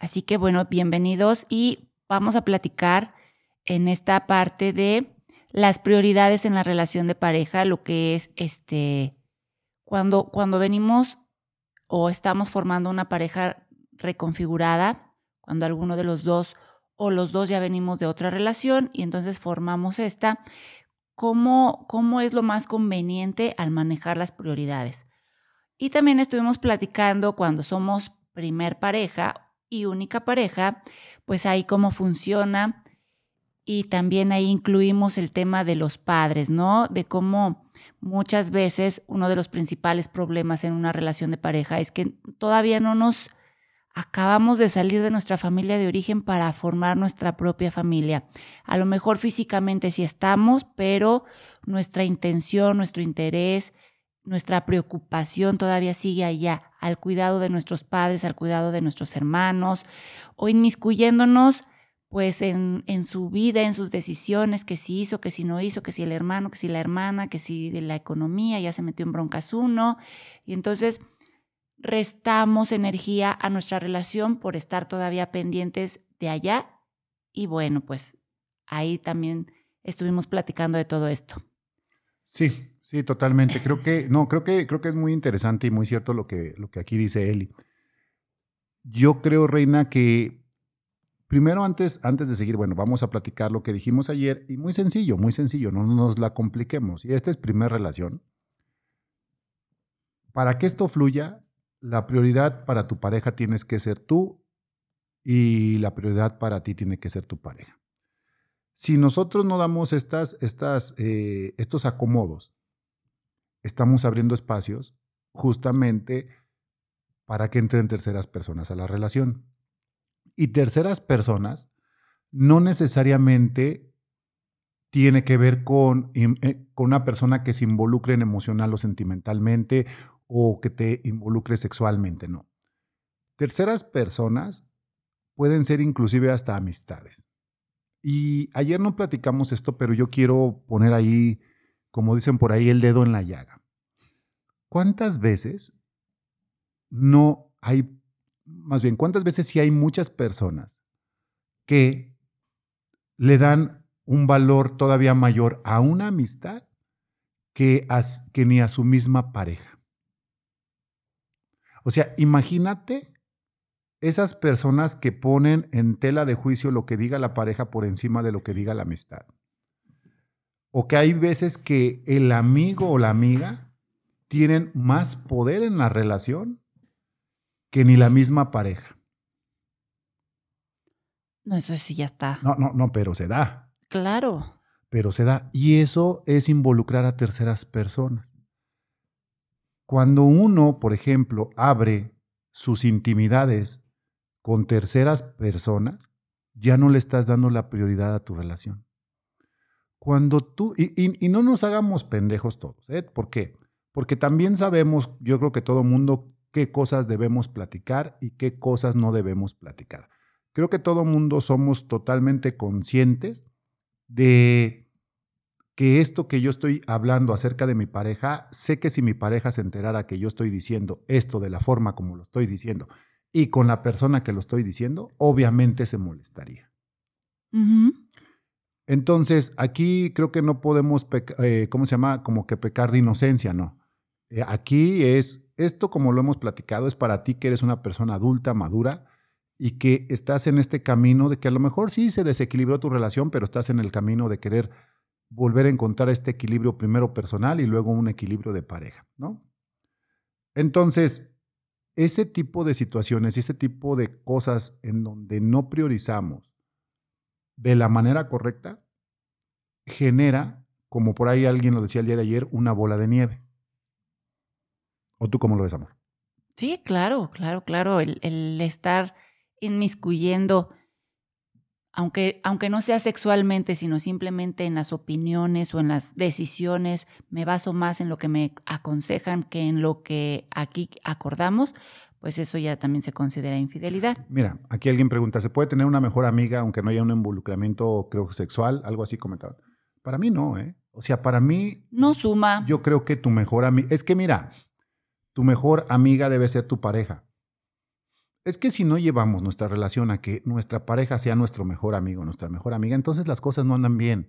Así que bueno, bienvenidos y vamos a platicar en esta parte de las prioridades en la relación de pareja, lo que es este cuando cuando venimos o estamos formando una pareja reconfigurada, cuando alguno de los dos o los dos ya venimos de otra relación y entonces formamos esta, ¿cómo, cómo es lo más conveniente al manejar las prioridades? Y también estuvimos platicando cuando somos primer pareja y única pareja, pues ahí cómo funciona y también ahí incluimos el tema de los padres, ¿no? De cómo muchas veces uno de los principales problemas en una relación de pareja es que todavía no nos acabamos de salir de nuestra familia de origen para formar nuestra propia familia. A lo mejor físicamente sí estamos, pero nuestra intención, nuestro interés, nuestra preocupación todavía sigue allá, al cuidado de nuestros padres, al cuidado de nuestros hermanos, o inmiscuyéndonos pues en, su vida, en sus decisiones, que si hizo, que si no hizo, que si el hermano, que si la hermana, que si de la economía ya se metió en broncas uno. Y entonces restamos energía a nuestra relación por estar todavía pendientes de allá. Y bueno, pues ahí también estuvimos platicando de todo esto. Sí, sí, totalmente. Creo que, no, creo que, creo que es muy interesante y muy cierto lo que, lo que aquí dice Eli. Yo creo, Reina, que Primero, antes, antes de seguir, bueno, vamos a platicar lo que dijimos ayer y muy sencillo, muy sencillo, no nos la compliquemos. Y esta es primera relación. Para que esto fluya, la prioridad para tu pareja tienes que ser tú y la prioridad para ti tiene que ser tu pareja. Si nosotros no damos estas, estas, eh, estos acomodos, estamos abriendo espacios justamente para que entren terceras personas a la relación y terceras personas no necesariamente tiene que ver con, eh, con una persona que se involucre emocional o sentimentalmente o que te involucre sexualmente, no. Terceras personas pueden ser inclusive hasta amistades. Y ayer no platicamos esto, pero yo quiero poner ahí, como dicen por ahí, el dedo en la llaga. ¿Cuántas veces no hay más bien, ¿cuántas veces sí hay muchas personas que le dan un valor todavía mayor a una amistad que, ni a su misma pareja? O sea, imagínate esas personas que ponen en tela de juicio lo que diga la pareja por encima de lo que diga la amistad. O que hay veces que el amigo o la amiga tienen más poder en la relación que ni la misma pareja. No, eso sí ya está. No, no, no, pero se da. Claro. Pero se da. Y eso es involucrar a terceras personas. Cuando uno, por ejemplo, abre sus intimidades con terceras personas, ya no le estás dando la prioridad a tu relación. Cuando tú, y, no nos hagamos pendejos todos, ¿eh? ¿Por qué? Porque también sabemos, yo creo que todo mundo qué cosas debemos platicar y qué cosas no debemos platicar. Creo que todo mundo somos totalmente conscientes de que esto que yo estoy hablando acerca de mi pareja, sé que si mi pareja se enterara que yo estoy diciendo esto de la forma como lo estoy diciendo y con la persona que lo estoy diciendo, obviamente se molestaría. Entonces, aquí creo que no podemos, eh, ¿cómo se llama? Como que pecar de inocencia, ¿no? Eh, aquí es esto, como lo hemos platicado, es para ti que eres una persona adulta, madura y que estás en este camino de que a lo mejor sí se desequilibró tu relación, pero estás en el camino de querer volver a encontrar este equilibrio primero personal y luego un equilibrio de pareja, ¿no? Entonces, ese tipo de situaciones, ese tipo de cosas en donde no priorizamos de la manera correcta, genera, como por ahí alguien lo decía el día de ayer, una bola de nieve. ¿O tú cómo lo ves, amor? Sí, claro, claro, claro. El, estar inmiscuyendo, aunque, aunque no sea sexualmente, sino simplemente en las opiniones o en las decisiones, me baso más en lo que me aconsejan que en lo que aquí acordamos, pues eso ya también se considera infidelidad. Mira, aquí alguien pregunta, ¿se puede tener una mejor amiga aunque no haya un involucramiento, creo, sexual? Algo así comentado. Para mí no, ¿eh? O sea, para mí... No suma. Yo creo que tu mejor amiga... Es que mira, tu mejor amiga debe ser tu pareja. Es que si no llevamos nuestra relación a que nuestra pareja sea nuestro mejor amigo, nuestra mejor amiga, entonces las cosas no andan bien.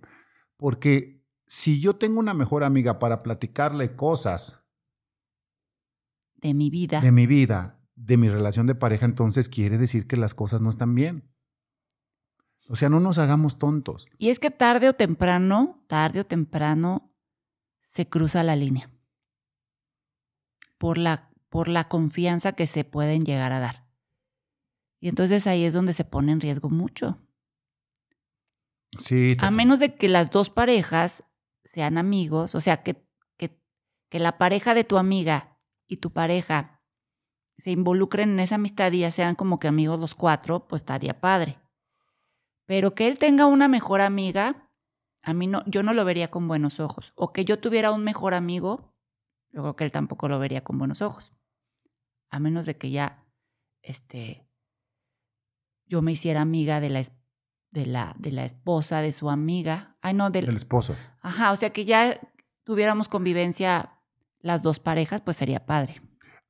Porque si yo tengo una mejor amiga para platicarle cosas de mi vida, de mi vida, de mi relación de pareja, entonces quiere decir que las cosas no están bien. O sea, no nos hagamos tontos. Y es que tarde o temprano, tarde o temprano, se cruza la línea. Por la, por la confianza que se pueden llegar a dar. Y entonces ahí es donde se pone en riesgo mucho. Sí. A menos de que las dos parejas sean amigos, o sea, que, que, que la pareja de tu amiga y tu pareja se involucren en esa amistad y ya sean como que amigos los cuatro, pues estaría padre. Pero que él tenga una mejor amiga, a mí no, yo no lo vería con buenos ojos. O que yo tuviera un mejor amigo, yo creo que él tampoco lo vería con buenos ojos. A menos de que ya, este, yo me hiciera amiga de la, de la, de la esposa de su amiga. Ay, no, del, del esposo. Ajá, o sea que ya tuviéramos convivencia las dos parejas, pues sería padre.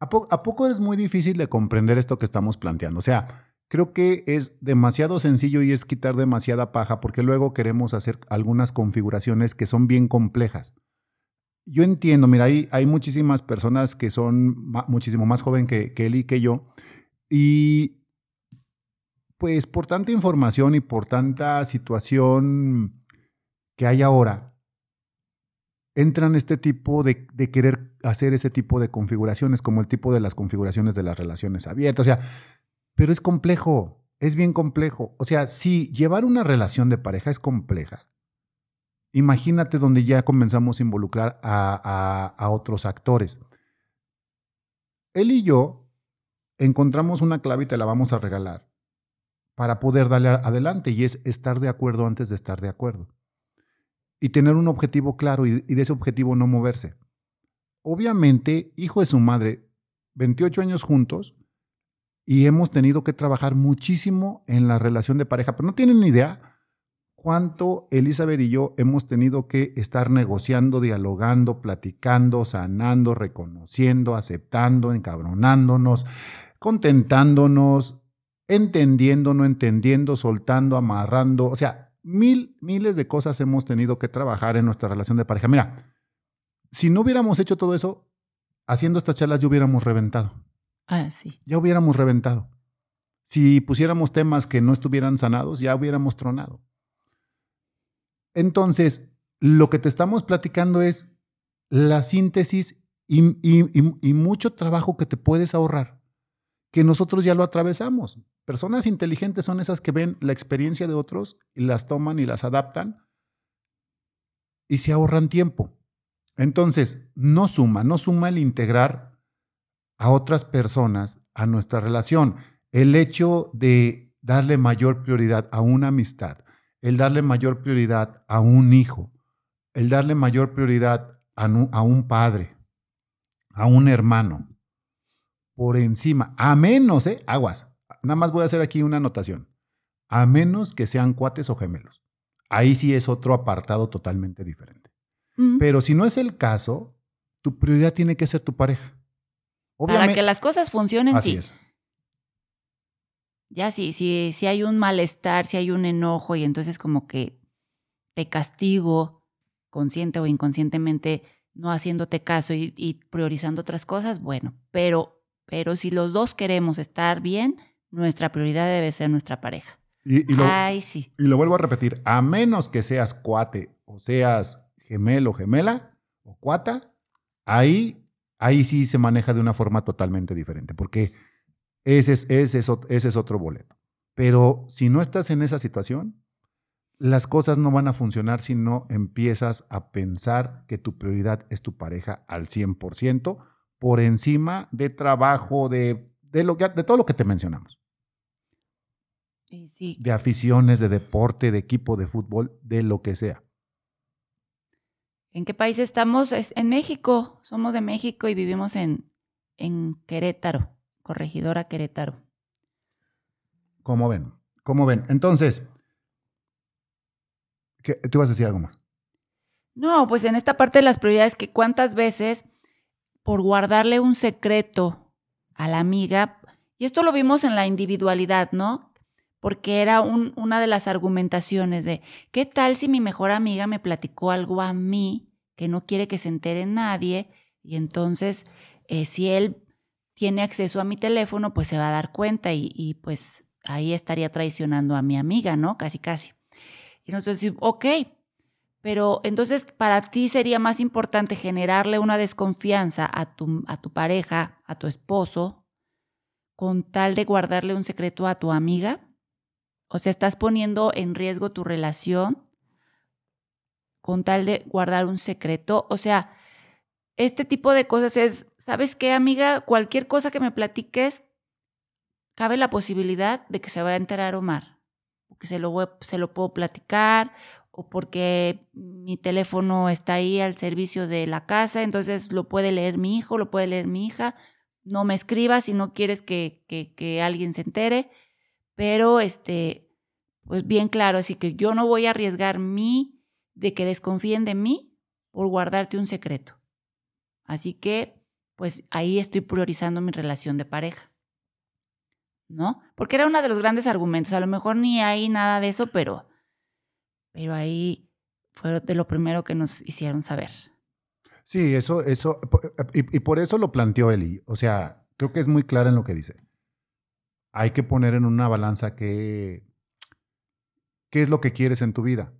¿A, ¿A, poco es muy difícil de comprender esto que estamos planteando? O sea, creo que es demasiado sencillo y es quitar demasiada paja porque luego queremos hacer algunas configuraciones que son bien complejas. Yo entiendo, mira, hay, hay muchísimas personas que son muchísimo más joven que, que él y que yo y pues por tanta información y por tanta situación que hay ahora, entran este tipo de, de, querer hacer ese tipo de configuraciones, como el tipo de las configuraciones de las relaciones abiertas. O sea, pero es complejo, es bien complejo. O sea, si llevar una relación de pareja es compleja, imagínate donde ya comenzamos a involucrar a, a, a otros actores. Él y yo encontramos una clave y te la vamos a regalar para poder darle adelante y es estar de acuerdo antes de estar de acuerdo. Y tener un objetivo claro y, de ese objetivo no moverse. Obviamente, hijo de su madre, 28 años juntos, y hemos tenido que trabajar muchísimo en la relación de pareja, pero no tienen ni idea cuánto Elizabeth y yo hemos tenido que estar negociando, dialogando, platicando, sanando, reconociendo, aceptando, encabronándonos, contentándonos, entendiendo, no entendiendo, soltando, amarrando, o sea, mil, miles de cosas hemos tenido que trabajar en nuestra relación de pareja. Mira, si no hubiéramos hecho todo eso, haciendo estas charlas ya hubiéramos reventado. Ah, sí. Ya hubiéramos reventado. Si pusiéramos temas que no estuvieran sanados, ya hubiéramos tronado. Entonces, lo que te estamos platicando es la síntesis y, y, y, y, mucho trabajo que te puedes ahorrar, que nosotros ya lo atravesamos. Personas inteligentes son esas que ven la experiencia de otros y las toman y las adaptan y se ahorran tiempo. Entonces, no suma, no suma el integrar a otras personas a nuestra relación. El hecho de darle mayor prioridad a una amistad, el darle mayor prioridad a un hijo, el darle mayor prioridad a, un padre, a un hermano, por encima, a menos, ¿eh? Aguas. Nada más voy a hacer aquí una anotación. A menos que sean cuates o gemelos. Ahí sí es otro apartado totalmente diferente. Mm. Pero si no es el caso, tu prioridad tiene que ser tu pareja. Obviamente, Para que las cosas funcionen, así sí. es. Ya sí, si, si hay un malestar, si hay un enojo y entonces como que te castigo, consciente o inconscientemente, no haciéndote caso y, y priorizando otras cosas, bueno, pero, pero si los dos queremos estar bien, nuestra prioridad debe ser nuestra pareja. Y, y lo, Ay, sí. y lo vuelvo a repetir, a menos que seas cuate o seas gemelo, gemela o cuata, ahí, ahí sí se maneja de una forma totalmente diferente, porque ese es, ese, es, ese es otro boleto. Pero si no estás en esa situación, las cosas no van a funcionar si no empiezas a pensar que tu prioridad es tu pareja al 100% por encima de trabajo, de, de, lo que, de todo lo que te mencionamos. Sí. De aficiones, de deporte, de equipo de fútbol, de lo que sea. ¿En qué país estamos? En México. Somos de México y vivimos en, en Querétaro, corregidora Querétaro. ¿Cómo ven? ¿Cómo ven? Entonces, ¿qué, ¿tú vas a decir algo más? No, pues en esta parte de las prioridades, que cuántas veces por guardarle un secreto a la amiga, Y esto lo vimos en la individualidad, ¿no? Porque era una de las argumentaciones de, ¿qué tal si mi mejor amiga me platicó algo a mí que no quiere que se entere nadie? Y entonces, eh, si él tiene acceso a mi teléfono, pues se va a dar cuenta y, y pues ahí estaría traicionando a mi amiga, ¿no? Casi, casi. Y decimos, ok, pero entonces para ti sería más importante generarle una desconfianza a tu, a tu pareja, a tu esposo, con tal de guardarle un secreto a tu amiga. O sea, estás poniendo en riesgo tu relación con tal de guardar un secreto. O sea, este tipo de cosas es, ¿sabes qué, amiga? Cualquier cosa que me platiques, cabe la posibilidad de que se vaya a enterar Omar, que se lo, se lo puedo platicar o porque mi teléfono está ahí al servicio de la casa, entonces lo puede leer mi hijo, lo puede leer mi hija. No me escribas si no quieres que, que, que alguien se entere, pero este, pues bien claro, así que yo no voy a arriesgar mí de que desconfíen de mí por guardarte un secreto. Así que, pues ahí estoy priorizando mi relación de pareja. ¿no? Porque era uno de los grandes argumentos. A lo mejor ni hay nada de eso, pero, pero ahí fue de lo primero que nos hicieron saber. Sí, eso, eso, y, y por eso lo planteó Eli. O sea, creo que es muy clara en lo que dice. Hay que poner en una balanza qué, qué es lo que quieres en tu vida.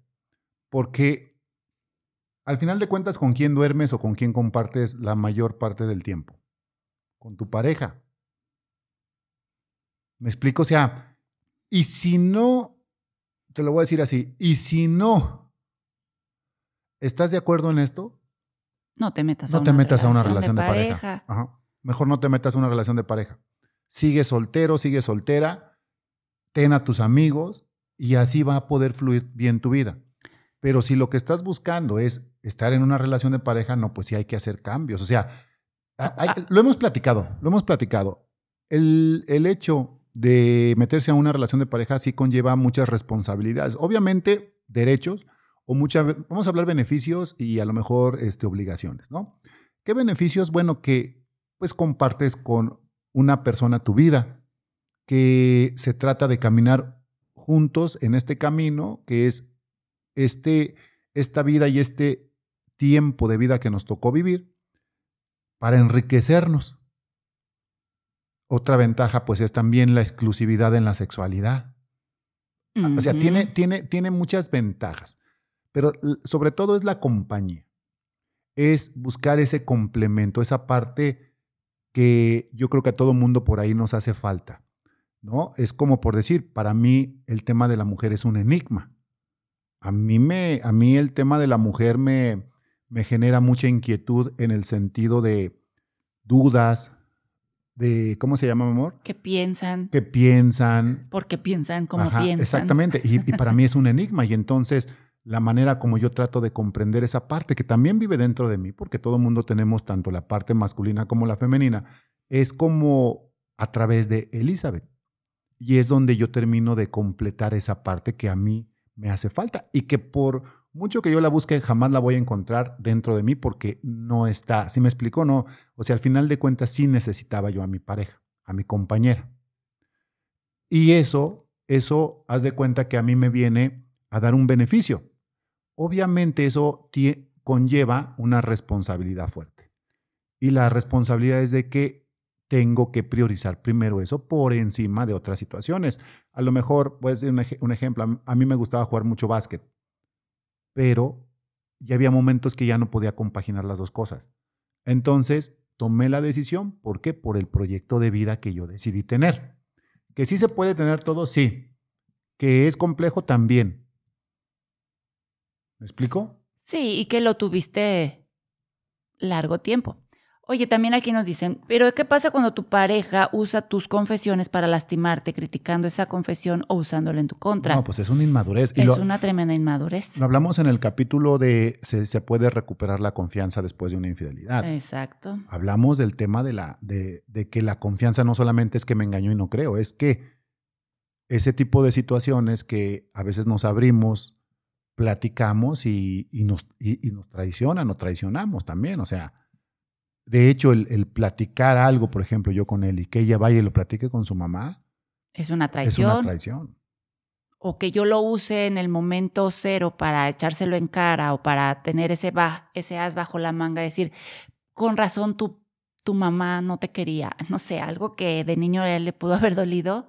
Porque al final de cuentas, ¿con quién duermes o con quién compartes la mayor parte del tiempo? Con tu pareja. ¿Me explico? O sea, y si no, te lo voy a decir así, y si no estás de acuerdo en esto, no te metas, no a, te una metas a una relación de pareja. Ajá. Mejor no te metas a una relación de pareja. Sigue soltero, sigue soltera, ten a tus amigos y así va a poder fluir bien tu vida. Pero si lo que estás buscando es estar en una relación de pareja, no, pues sí hay que hacer cambios. O sea, lo hemos platicado, lo hemos platicado. El, el hecho de meterse a una relación de pareja sí conlleva muchas responsabilidades. Obviamente, derechos o muchas, vamos a hablar beneficios y a lo mejor este, obligaciones, ¿no? ¿Qué beneficios? Bueno, que pues compartes con una persona tu vida, que se trata de caminar juntos en este camino, que es este, esta vida y este tiempo de vida que nos tocó vivir, para enriquecernos. Otra ventaja, pues, es también la exclusividad en la sexualidad. O sea, tiene, tiene, tiene muchas ventajas, pero sobre todo es la compañía. Es buscar ese complemento, esa parte que yo creo que a todo mundo por ahí nos hace falta. ¿no? Es como por decir, para mí el tema de la mujer es un enigma. A mí, me, a mí el tema de la mujer me, me genera mucha inquietud en el sentido de dudas, de, ¿cómo se llama, amor? Que piensan. Que piensan. Porque piensan como piensan. Exactamente. Y, y, para mí es un enigma. Y entonces la manera como yo trato de comprender esa parte que también vive dentro de mí, porque todo mundo tenemos tanto la parte masculina como la femenina, es como a través de Elizabeth. Y es donde yo termino de completar esa parte que a mí me hace falta y que por mucho que yo la busque, jamás la voy a encontrar dentro de mí porque no está. ¿Sí me explico? No. O sea, al final de cuentas sí necesitaba yo a mi pareja, a mi compañera. Y eso, eso, haz de cuenta que a mí me viene a dar un beneficio. Obviamente eso conlleva una responsabilidad fuerte. Y la responsabilidad es de que tengo que priorizar primero eso por encima de otras situaciones. A lo mejor, voy a decir un, ejemplo, a mí me gustaba jugar mucho básquet pero ya había momentos que ya no podía compaginar las dos cosas. Entonces tomé la decisión, ¿por qué? Por el proyecto de vida que yo decidí tener. Que sí se puede tener todo, sí. Que es complejo también. ¿Me explico? Sí, y que lo tuviste largo tiempo. Oye, también aquí nos dicen, pero ¿qué pasa cuando tu pareja usa tus confesiones para lastimarte, criticando esa confesión o usándola en tu contra? No, pues es una inmadurez. Es una tremenda inmadurez. Lo hablamos en el capítulo de se, se, puede recuperar la confianza después de una infidelidad. Exacto. Hablamos del tema de, la, de, de que la confianza no solamente es que me engañó y no creo, es que ese tipo de situaciones que a veces nos abrimos, platicamos y, y nos, y, y nos traicionan o traicionamos también. O sea, de hecho, el, el platicar algo, por ejemplo, yo con él y que ella vaya y lo platique con su mamá, Es una es traición. una traición. o que yo lo use en el momento cero para echárselo en cara o para tener ese, ba- ese as bajo la manga, decir, con razón tu, tu mamá no te quería, no sé, algo que de niño a él le pudo haber dolido,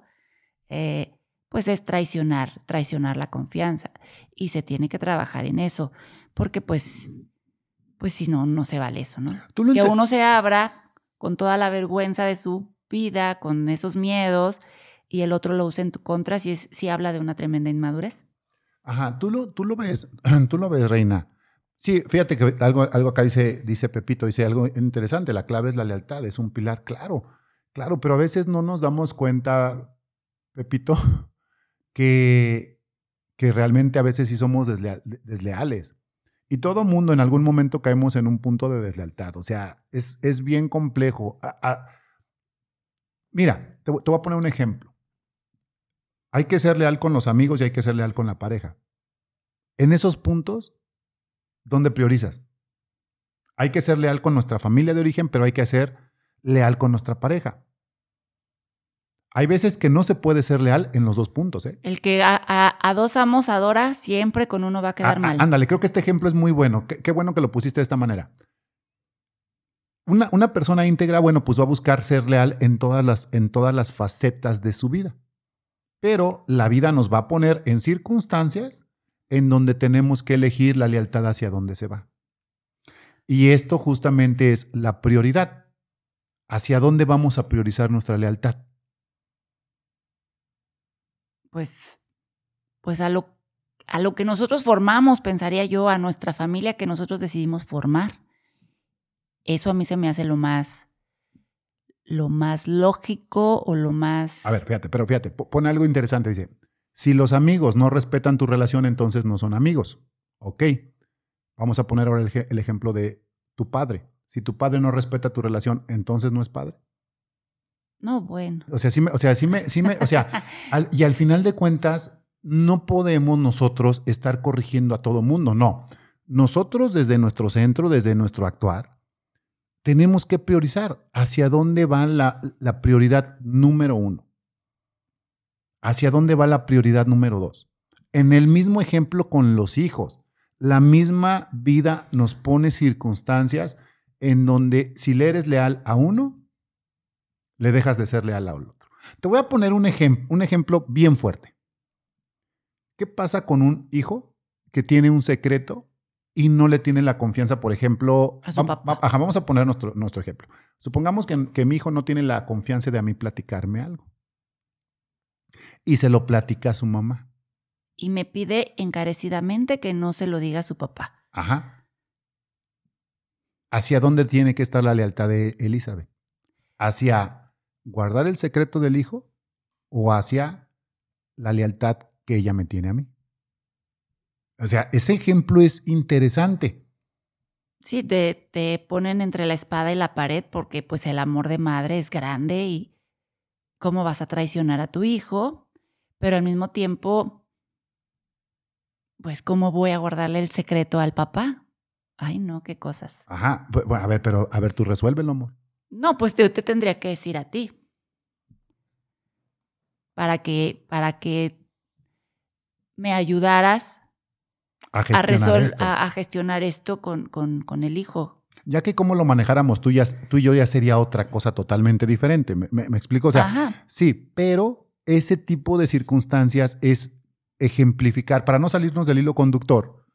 eh, pues es traicionar, traicionar la confianza. Y se tiene que trabajar en eso, porque pues, pues si no, no se vale eso, ¿no? Tú que uno se abra con toda la vergüenza de su vida, con esos miedos, y el otro lo usa en tu contra, si, es, si habla de una tremenda inmadurez. Ajá, tú lo, tú lo ves, tú lo ves, Reina. Sí, fíjate que algo, algo acá dice, dice Pepito, dice algo interesante, la clave es la lealtad, es un pilar, claro, claro, pero a veces no nos damos cuenta, Pepito, que, realmente a veces sí somos deslea- desleales. Y todo mundo en algún momento caemos en un punto de deslealtad. O sea, es, es bien complejo. Mira, te, te voy a poner un ejemplo. Hay que ser leal con los amigos y hay que ser leal con la pareja. En esos puntos, ¿dónde priorizas? Hay que ser leal con nuestra familia de origen, pero hay que ser leal con nuestra pareja. Hay veces que no se puede ser leal en los dos puntos. ¿eh? El que a, a- a dos amos adora, siempre con uno va a quedar Ah, mal. Ándale, creo que este ejemplo es muy bueno. Qué, qué bueno que lo pusiste de esta manera. Una, una persona íntegra, bueno, pues va a buscar ser leal en todas, las, en todas las facetas de su vida. Pero la vida nos va a poner en circunstancias en donde tenemos que elegir la lealtad hacia dónde se va. Y esto justamente es la prioridad. ¿Hacia dónde vamos a priorizar nuestra lealtad? Pues, pues a lo, a lo que nosotros formamos, pensaría yo, a nuestra familia que nosotros decidimos formar. Eso a mí se me hace lo más, lo más lógico o lo más... A ver, fíjate, pero fíjate, po- pone algo interesante. Dice, si los amigos no respetan tu relación, entonces no son amigos. Ok. Vamos a poner ahora el, el ejemplo de tu padre. Si tu padre no respeta tu relación, entonces no es padre. No, bueno. O sea, sí me, o sea, sí me, sí me, o sea, al- y al final de cuentas, no podemos nosotros estar corrigiendo a todo mundo, no. Nosotros desde nuestro centro, desde nuestro actuar, tenemos que priorizar hacia dónde va la, la prioridad número uno. Hacia dónde va la prioridad número dos. En el mismo ejemplo con los hijos, la misma vida nos pone circunstancias en donde si le eres leal a uno, le dejas de ser leal al otro. Te voy a poner un, ejem- un ejemplo bien fuerte. ¿Qué pasa con un hijo que tiene un secreto y no le tiene la confianza, por ejemplo, A su papá. ajá, vamos a poner nuestro, nuestro ejemplo. Supongamos que, que mi hijo no tiene la confianza de a mí platicarme algo. Y se lo platica a su mamá. Y me pide encarecidamente que no se lo diga a su papá. Ajá. ¿Hacia dónde tiene que estar la lealtad de Elizabeth? ¿Hacia guardar el secreto del hijo o hacia la lealtad que ella me tiene a mí? O sea, ese ejemplo es interesante. Sí, te, te ponen entre la espada y la pared porque pues el amor de madre es grande y cómo vas a traicionar a tu hijo, pero al mismo tiempo, pues cómo voy a guardarle el secreto al papá. Ay, no, qué cosas. Ajá. Bueno, a ver, pero a ver, tú resuélvelo, amor. No, pues te, te tendría que decir a ti. Para que, para que me ayudaras A gestionar esto. a, a gestionar esto con, con, con el hijo. Ya que cómo lo manejáramos tú, ya, tú y yo ya sería otra cosa totalmente diferente. ¿Me, me- me explico? O sea, Ajá. Sí, pero ese tipo de circunstancias es ejemplificar, para no salirnos del hilo conductor,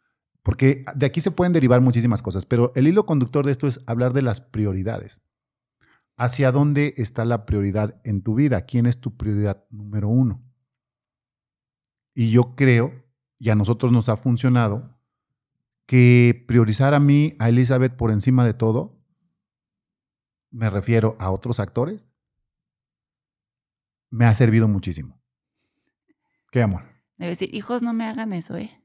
porque de aquí se pueden derivar muchísimas cosas, pero el hilo conductor de esto es hablar de las prioridades. ¿Hacia dónde está la prioridad en tu vida? ¿Quién es tu prioridad número uno? Y yo creo, y a nosotros nos ha funcionado, que priorizar a mí, a Elizabeth por encima de todo, me refiero a otros actores, me ha servido muchísimo. ¿Qué amor? Debe decir, hijos, no me hagan eso, ¿eh?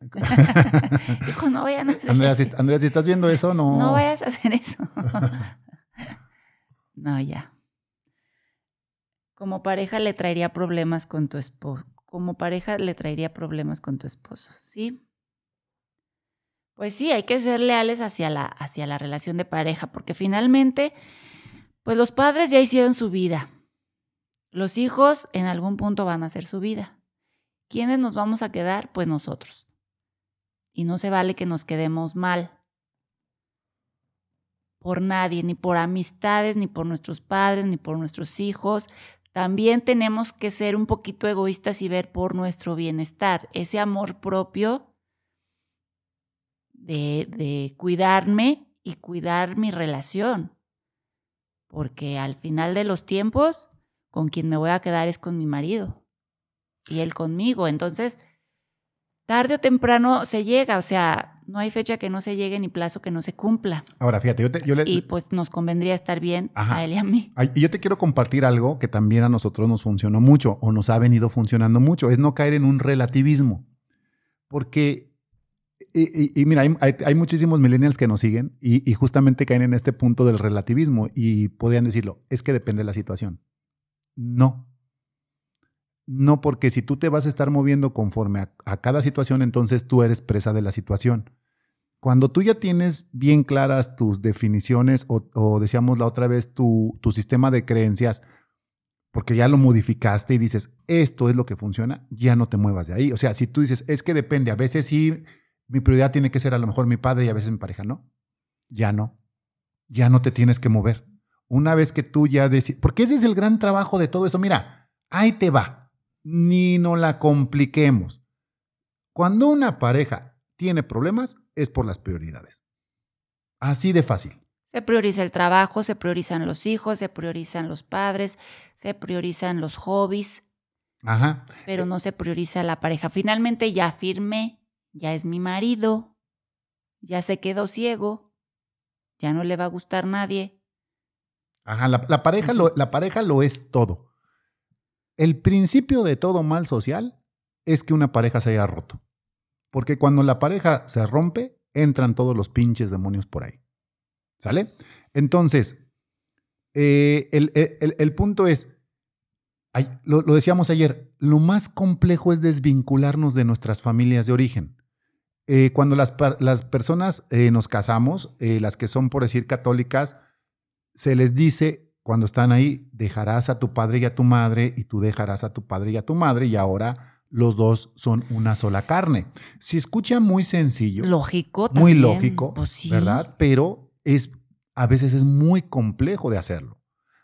hijos, no vayan a hacer Andrea, si, eso. Andrea, si estás viendo eso, no. No vayas a hacer eso. no, ya. Como pareja le traería problemas con tu esposo. Como pareja le traería problemas con tu esposo, ¿sí? Pues sí, hay que ser leales hacia la, hacia la relación de pareja, porque finalmente, pues los padres ya hicieron su vida. Los hijos en algún punto van a hacer su vida. ¿Quiénes nos vamos a quedar? Pues nosotros. Y no se vale que nos quedemos mal por nadie, ni por amistades, ni por nuestros padres, ni por nuestros hijos. También tenemos que ser un poquito egoístas y ver por nuestro bienestar, ese amor propio de, cuidarme y cuidar mi relación. Porque al final de los tiempos, con quien me voy a quedar es con mi marido y él conmigo. Entonces, tarde o temprano se llega, o sea, no hay fecha que no se llegue ni plazo que no se cumpla. Ahora, fíjate, yo, te, yo le... Y pues nos convendría estar bien a él y a mí. Y yo te quiero compartir algo que también a nosotros nos funcionó mucho o nos ha venido funcionando mucho, es no caer en un relativismo. Porque y, mira, hay, muchísimos millennials que nos siguen y, justamente caen en este punto del relativismo y podrían decirlo, es que depende de la situación. No. No, porque si tú te vas a estar moviendo conforme a, cada situación, entonces tú eres presa de la situación. Cuando tú ya tienes bien claras tus definiciones o, decíamos la otra vez tu, tu sistema de creencias, porque ya lo modificaste y dices, esto es lo que funciona, ya no te muevas de ahí. O sea, si tú dices, es que depende, a veces sí mi prioridad tiene que ser a lo mejor mi padre y a veces mi pareja, no. Ya no. Ya no te tienes que mover. Una vez que tú ya decides, porque ese es el gran trabajo de todo eso. Mira, ahí te va. Ni no la compliquemos. Cuando una pareja tiene problemas es por las prioridades. Así de fácil. Se prioriza el trabajo, se priorizan los hijos, se priorizan los padres, se priorizan los hobbies. Ajá. Pero no se prioriza la pareja. Finalmente ya firmé, ya es mi marido, ya se quedó ciego, ya no le va a gustar nadie. Ajá, la, pareja, lo, la pareja lo es todo. El principio de todo mal social es que una pareja se haya roto. Porque cuando la pareja se rompe, entran todos los pinches demonios por ahí. ¿Sale? Entonces, eh, el, punto es, lo, decíamos ayer, lo más complejo es desvincularnos de nuestras familias de origen. Eh, cuando las, las personas eh, nos casamos, eh, las que son, por decir, católicas, se les dice cuando están ahí, dejarás a tu padre y a tu madre y tú dejarás a tu padre y a tu madre y ahora los dos son una sola carne. Se escucha muy sencillo. Lógico. Muy lógico, pues ¿verdad? Pero es, a veces es muy complejo de hacerlo,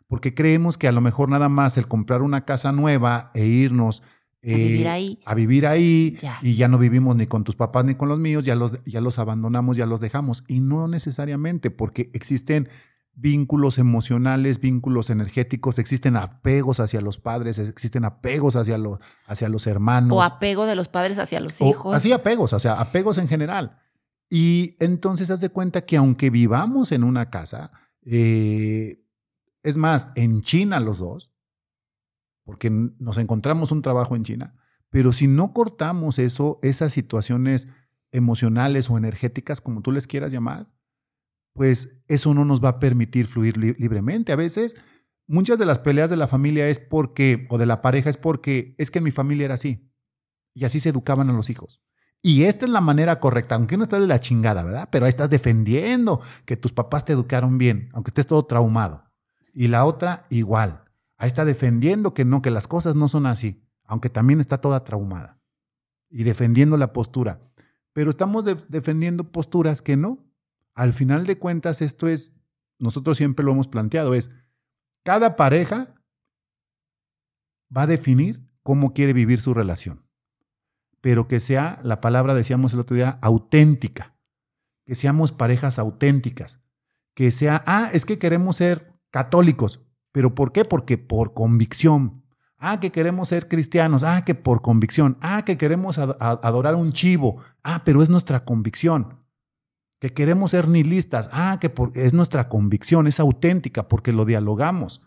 porque creemos que a lo mejor nada más el comprar una casa nueva e irnos a vivir eh, ahí. A vivir ahí y ya no vivimos ni con tus papás ni con los míos, ya los, ya los abandonamos, ya los dejamos. Y no necesariamente, porque existen vínculos emocionales, vínculos energéticos, existen apegos hacia los padres, existen apegos hacia los, hacia los hermanos. O apego de los padres hacia los hijos. así apegos, o sea, apegos en general. Y entonces haz de cuenta que aunque vivamos en una casa, eh, es más, en China los dos, porque nos encontramos un trabajo en China, pero si no cortamos eso, esas situaciones emocionales o energéticas, como tú les quieras llamar, pues eso no nos va a permitir fluir libremente. A veces, muchas de las peleas de la familia es porque, o de la pareja es porque es que mi familia era así. Y así se educaban a los hijos. Y esta es la manera correcta, aunque no estás de la chingada, ¿verdad? Pero ahí estás defendiendo que tus papás te educaron bien, aunque estés todo traumado. Y la otra, igual. Ahí está defendiendo que no, que las cosas no son así, aunque también está toda traumada. Y defendiendo la postura. Pero estamos defendiendo posturas que no. Al final de cuentas, esto es, nosotros siempre lo hemos planteado, es, cada pareja va a definir cómo quiere vivir su relación. Pero que sea, la palabra decíamos el otro día, auténtica. Que seamos parejas auténticas. Que sea, ah, es que queremos ser católicos. ¿Pero por qué? Porque por convicción. Ah, que queremos ser cristianos. Ah, que por convicción. Ah, que queremos adorar un chivo. Ah, pero es nuestra convicción. Que queremos ser nihilistas. Ah, que es nuestra convicción, es auténtica porque lo dialogamos.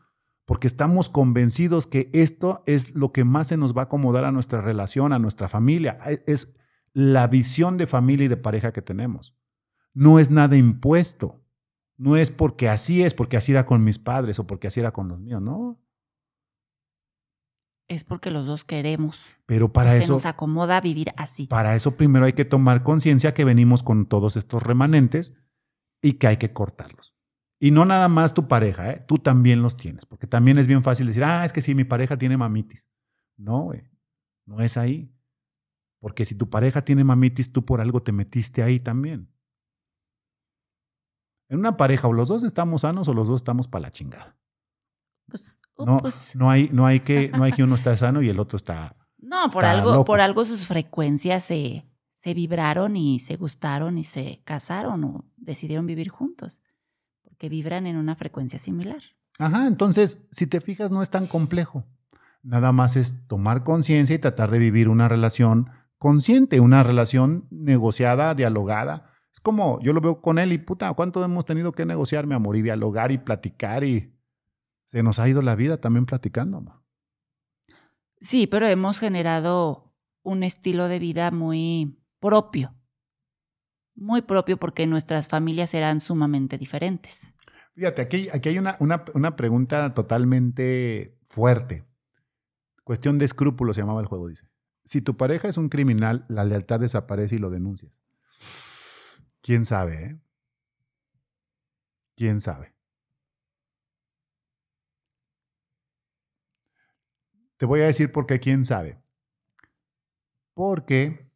Porque estamos convencidos que esto es lo que más se nos va a acomodar a nuestra relación, a nuestra familia. Es la visión de familia y de pareja que tenemos. No es nada impuesto. No es porque así es, porque así era con mis padres o porque así era con los míos, no. Es porque los dos queremos. Pero para se eso, nos acomoda vivir así. para eso primero hay que tomar conciencia que venimos con todos estos remanentes y que hay que cortarlos. Y no nada más tu pareja, ¿eh? tú también los tienes, porque también es bien fácil decir, ah, es que sí, mi pareja tiene mamitis. No, güey, no es ahí. Porque si tu pareja tiene mamitis, tú por algo te metiste ahí también. En una pareja o los dos estamos sanos o los dos estamos para la chingada. Pues, No, pues, no, hay, no, hay que, no hay que uno está sano y el otro está... no, por está algo, loco. por algo sus frecuencias se, se vibraron y se gustaron y se casaron o decidieron vivir juntos. Porque vibran en una frecuencia similar. Ajá, entonces, si te fijas, no es tan complejo. Nada más es tomar conciencia y tratar de vivir una relación consciente, una relación negociada, dialogada. Es como, yo lo veo con él y puta, ¿cuánto hemos tenido que negociar, mi amor? Y dialogar y platicar y se nos ha ido la vida también platicando. Sí, pero hemos generado un estilo de vida muy propio. Muy propio porque nuestras familias eran sumamente diferentes. Fíjate, aquí, aquí hay una, una, una pregunta totalmente fuerte. Cuestión de escrúpulos se llamaba el juego, dice. Si tu pareja es un criminal, la lealtad desaparece y lo denuncias. ¿Quién sabe, eh? ¿Quién sabe? Te voy a decir por qué quién sabe. Porque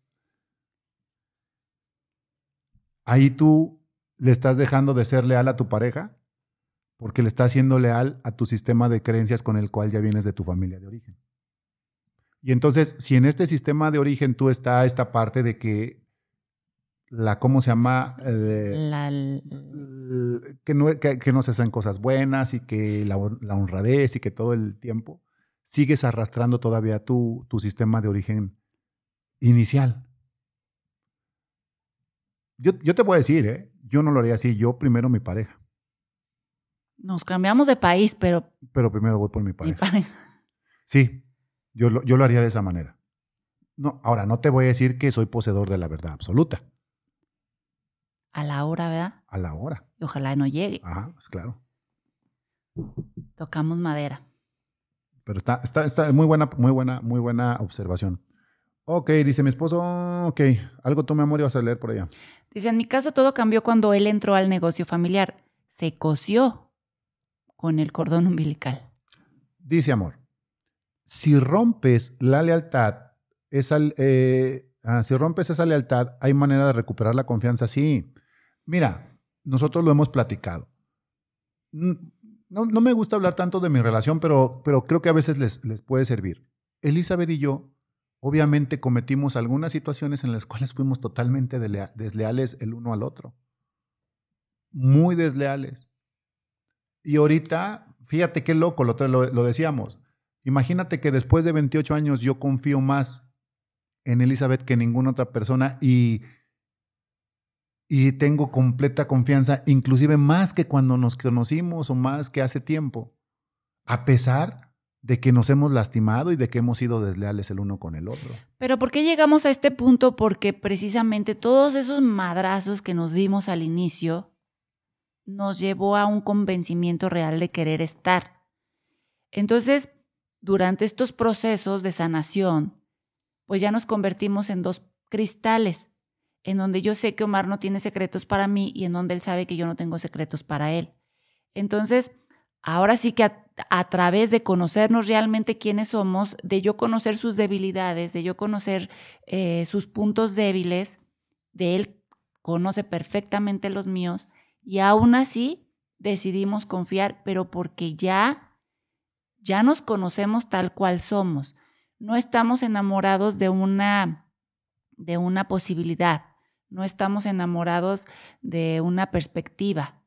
ahí tú le estás dejando de ser leal a tu pareja porque le estás siendo leal a tu sistema de creencias con el cual ya vienes de tu familia de origen. Y entonces, si en este sistema de origen tú está esta parte de que la, ¿cómo se llama? Eh, La- que, no, que, que no se hacen cosas buenas y que la honradez y que todo el tiempo sigues arrastrando todavía tu, tu sistema de origen inicial. Yo, yo te voy a decir, ¿eh? yo no lo haría así, yo primero mi pareja, nos cambiamos de país, pero pero primero voy por mi mi pareja. pareja- Sí, yo lo, yo lo haría de esa manera. No, ahora, no te voy a decir que soy poseedor de la verdad absoluta, a la hora, ¿verdad? a la hora. Y ojalá no llegue. Ajá, pues claro. Tocamos madera. Pero está, está, está muy buena, muy buena, muy buena observación. Ok, dice mi esposo, ok, algo tú, mi amor, ibas a leer por allá. Dice, en mi caso todo cambió cuando él entró al negocio familiar. Se cosió con el cordón umbilical. Dice amor, si rompes la lealtad, esa, eh, ah, si rompes esa lealtad, ¿hay manera de recuperar la confianza? Sí. Mira, nosotros lo hemos platicado. No, no me gusta hablar tanto de mi relación, pero, pero creo que a veces les, les puede servir. Elizabeth y yo, obviamente, cometimos algunas situaciones en las cuales fuimos totalmente desleales el uno al otro. Muy desleales. Y ahorita, fíjate qué loco, lo, lo, lo decíamos. Imagínate que después de 28 años yo confío más en Elizabeth que en ninguna otra persona y, y tengo completa confianza, inclusive más que cuando nos conocimos o más que hace tiempo, a pesar de que nos hemos lastimado y de que hemos sido desleales el uno con el otro. Pero ¿por qué llegamos a este punto? Porque precisamente todos esos madrazos que nos dimos al inicio nos llevó a un convencimiento real de querer estar. Entonces, durante estos procesos de sanación, pues ya nos convertimos en dos cristales, en donde yo sé que Omar no tiene secretos para mí y en donde él sabe que yo no tengo secretos para él. Entonces, ahora sí que a, través de conocernos realmente quiénes somos, de yo conocer sus debilidades, de yo conocer eh, sus puntos débiles, de él conoce perfectamente los míos, y aún así decidimos confiar, pero porque ya, ya nos conocemos tal cual somos. No estamos enamorados de una, de una posibilidad, no estamos enamorados de una perspectiva.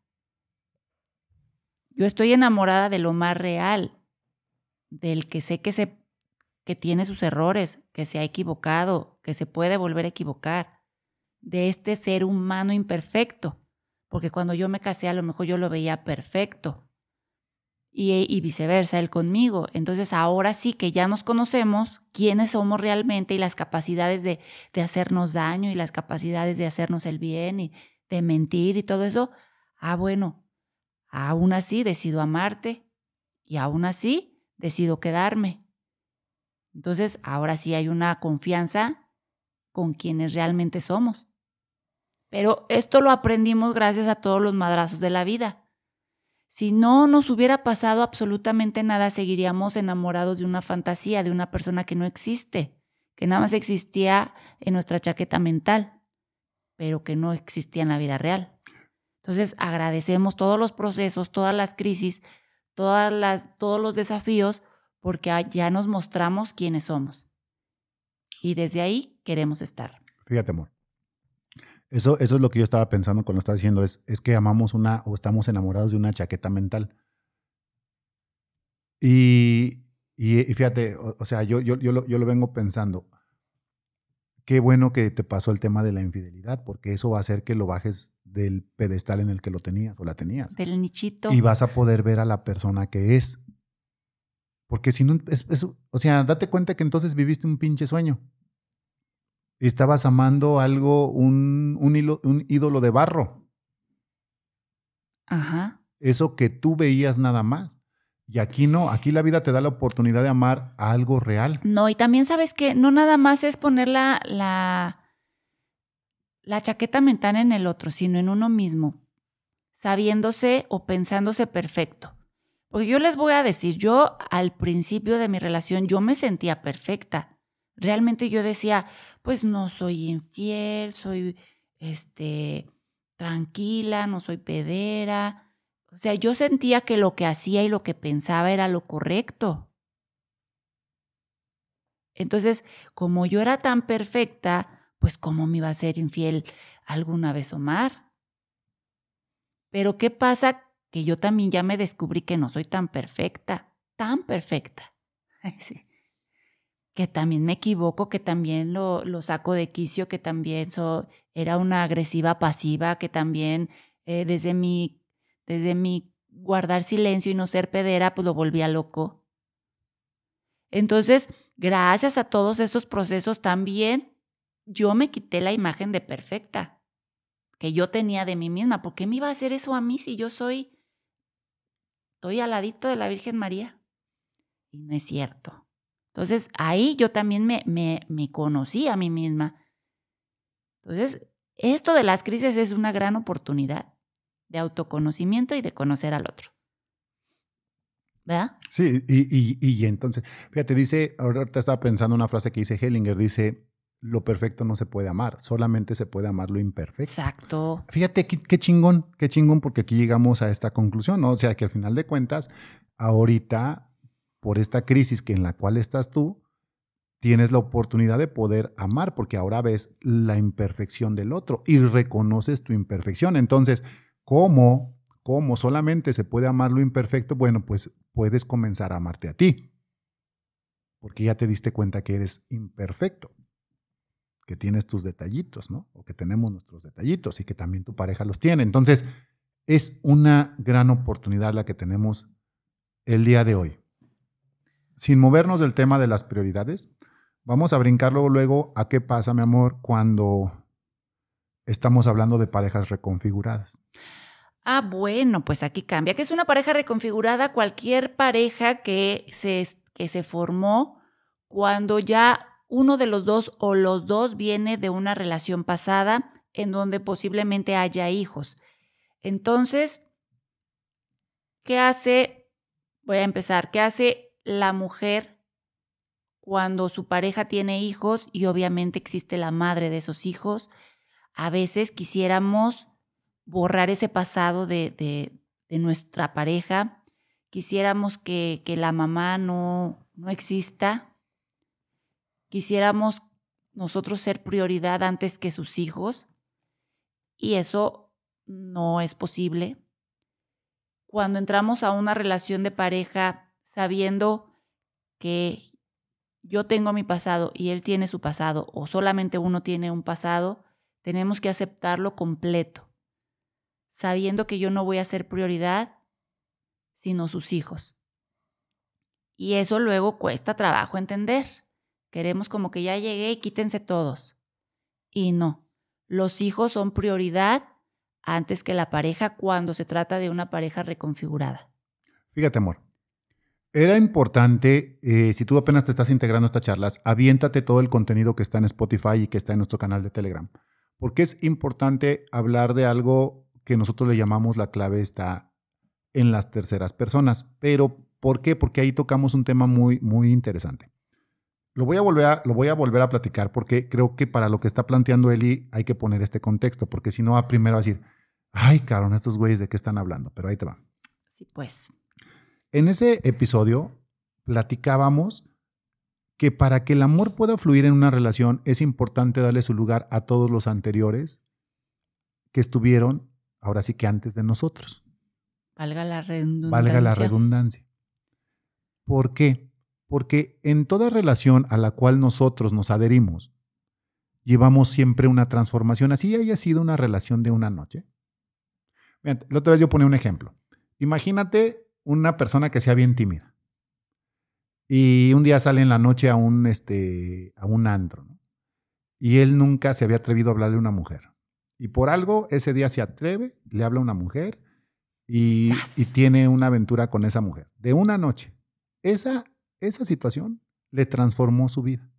Yo estoy enamorada de lo más real, del que sé que, se, que tiene sus errores, que se ha equivocado, que se puede volver a equivocar, de este ser humano imperfecto, porque cuando yo me casé a lo mejor yo lo veía perfecto y, y viceversa, él conmigo. Entonces ahora sí que ya nos conocemos quiénes somos realmente y las capacidades de, de hacernos daño y las capacidades de hacernos el bien y de mentir y todo eso. Ah, bueno, aún así decido amarte y aún así decido quedarme. Entonces, ahora sí hay una confianza con quienes realmente somos. Pero esto lo aprendimos gracias a todos los madrazos de la vida. Si no nos hubiera pasado absolutamente nada, seguiríamos enamorados de una fantasía, de una persona que no existe, que nada más existía en nuestra chaqueta mental, pero que no existía en la vida real. Entonces, agradecemos todos los procesos, todas las crisis, todas las, todos los desafíos, porque ya nos mostramos quiénes somos. Y desde ahí queremos estar. Fíjate, amor. Eso, eso es lo que yo estaba pensando cuando estaba diciendo, es, es que amamos una o estamos enamorados de una chaqueta mental. Y, y, fíjate, o, sea, yo, yo, yo, lo, yo lo vengo pensando. Qué bueno que te pasó el tema de la infidelidad, porque eso va a hacer que lo bajes del pedestal en el que lo tenías o la tenías. Del nichito. Y vas a poder ver a la persona que es. Porque si no, es, o sea, date cuenta que entonces viviste un pinche sueño. Estabas amando algo, un, un, un ídolo de barro. Ajá. Eso que tú veías nada más. Y aquí no, aquí la vida te da la oportunidad de amar a algo real. No, y también sabes que no nada más es poner la, la, la chaqueta mental en el otro, sino en uno mismo, sabiéndose o pensándose perfecto. Porque yo les voy a decir, yo al principio de mi relación yo me sentía perfecta. Realmente yo decía, pues no soy infiel, soy este tranquila, no soy pedera. O sea, yo sentía que lo que hacía y lo que pensaba era lo correcto. Entonces, como yo era tan perfecta, pues cómo me iba a ser infiel alguna vez Omar. Pero ¿qué pasa que yo también ya me descubrí que no soy tan perfecta, tan perfecta. Que también me equivoco, que también lo, saco de quicio, que también era una agresiva pasiva, que también eh, desde, mi, desde mi guardar silencio y no ser pedera, pues lo volvía loco. Entonces, gracias a todos estos procesos también, yo me quité la imagen de perfecta que yo tenía de mí misma. ¿Por qué me iba a hacer eso a mí si yo soy estoy al ladito de la Virgen María. Y no es cierto. Entonces ahí yo también me, me, me conocí a mí misma. Entonces, esto de las crisis es una gran oportunidad de autoconocimiento y de conocer al otro. ¿Verdad? Sí, y, y, y entonces, fíjate, dice, ahorita estaba pensando una frase que dice Hellinger, dice, lo perfecto no se puede amar, solamente se puede amar lo imperfecto. Exacto. Fíjate qué, chingón, qué chingón, porque aquí llegamos a esta conclusión, ¿no? O sea, que al final de cuentas, ahorita, por esta crisis que en la cual estás tú, tienes la oportunidad de poder amar, porque ahora ves la imperfección del otro y reconoces tu imperfección. Entonces, ¿cómo, cómo solamente se puede amar lo imperfecto? Bueno, pues puedes comenzar a amarte a ti, porque ya te diste cuenta que eres imperfecto que tienes tus detallitos, ¿no? O que tenemos nuestros detallitos y que también tu pareja los tiene. Entonces, es una gran oportunidad la que tenemos el día de hoy. Sin movernos del tema de las prioridades, vamos a brincarlo luego a qué pasa, mi amor, cuando estamos hablando de parejas reconfiguradas. Ah, bueno, pues aquí cambia. que es una pareja reconfigurada? Cualquier pareja que se, que se formó cuando ya uno de los dos o los dos viene de una relación pasada en donde posiblemente haya hijos. Entonces, ¿qué hace? Voy a empezar. ¿Qué hace la mujer cuando su pareja tiene hijos y obviamente existe la madre de esos hijos? A veces quisiéramos borrar ese pasado de, de, nuestra pareja, quisiéramos que, que la mamá no, no exista, quisiéramos nosotros ser prioridad antes que sus hijos y eso no es posible. Cuando entramos a una relación de pareja sabiendo que yo tengo mi pasado y él tiene su pasado o solamente uno tiene un pasado, tenemos que aceptarlo completo, sabiendo que yo no voy a ser prioridad sino sus hijos. Y eso luego cuesta trabajo entender. Queremos como que ya llegué y quítense todos. Y no, los hijos son prioridad antes que la pareja cuando se trata de una pareja reconfigurada. Fíjate, amor. Era importante, eh, si tú apenas te estás integrando a estas charlas, aviéntate todo el contenido que está en Spotify y que está en nuestro canal de Telegram. Porque es importante hablar de algo que nosotros le llamamos la clave está en las terceras personas. Pero, ¿por qué? Porque ahí tocamos un tema muy, muy interesante. Lo voy, a volver a, lo voy a volver a platicar porque creo que para lo que está planteando Eli hay que poner este contexto, porque si no, primero va a decir, ay, cabrón, estos güeyes de qué están hablando, pero ahí te va. Sí, pues. En ese episodio platicábamos que para que el amor pueda fluir en una relación es importante darle su lugar a todos los anteriores que estuvieron, ahora sí que antes de nosotros. Valga la redundancia. Valga la redundancia. ¿Por qué? Porque en toda relación a la cual nosotros nos adherimos, llevamos siempre una transformación, así haya sido una relación de una noche. la otra vez yo ponía un ejemplo. Imagínate una persona que sea bien tímida. Y un día sale en la noche a un, este, a un antro. Y él nunca se había atrevido a hablarle a una mujer. Y por algo ese día se atreve, le habla a una mujer y, y tiene una aventura con esa mujer. De una noche. Esa, esa situación le transformó su vida.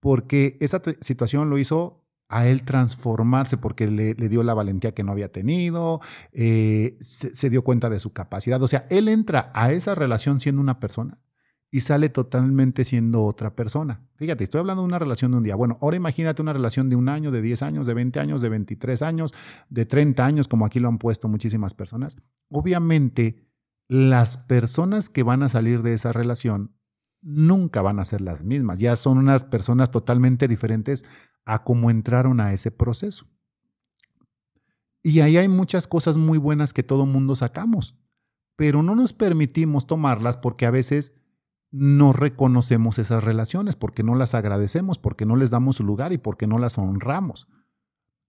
Porque esa situación lo hizo a él transformarse porque le, dio la valentía que no había tenido, eh, se, dio cuenta de su capacidad. O sea, él entra a esa relación siendo una persona y sale totalmente siendo otra persona. Fíjate, estoy hablando de una relación de un día. Bueno, ahora imagínate una relación de un año, de 10 años, de 20 años, de 23 años, de 30 años, como aquí lo han puesto muchísimas personas. Obviamente, las personas que van a salir de esa relación nunca van a ser las mismas. Ya son unas personas totalmente diferentes a cómo entraron a ese proceso. Y ahí hay muchas cosas muy buenas que todo mundo sacamos, pero no nos permitimos tomarlas porque a veces no reconocemos esas relaciones, porque no las agradecemos, porque no les damos su lugar y porque no las honramos.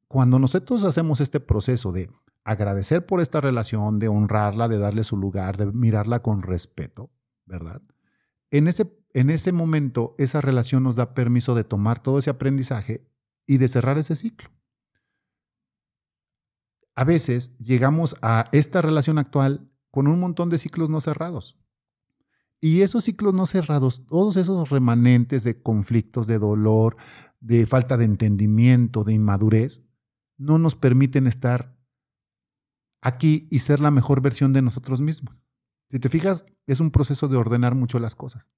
Cuando nosotros hacemos este proceso de agradecer por esta relación, de honrarla, de darle su lugar, de mirarla con respeto, ¿verdad? En ese, en ese momento, esa relación nos da permiso de tomar todo ese aprendizaje y de cerrar ese ciclo. A veces llegamos a esta relación actual con un montón de ciclos no cerrados. Y esos ciclos no cerrados, todos esos remanentes de conflictos, de dolor, de falta de entendimiento, de inmadurez, no nos permiten estar aquí y ser la mejor versión de nosotros mismos. Si te fijas, es un proceso de ordenar mucho las cosas.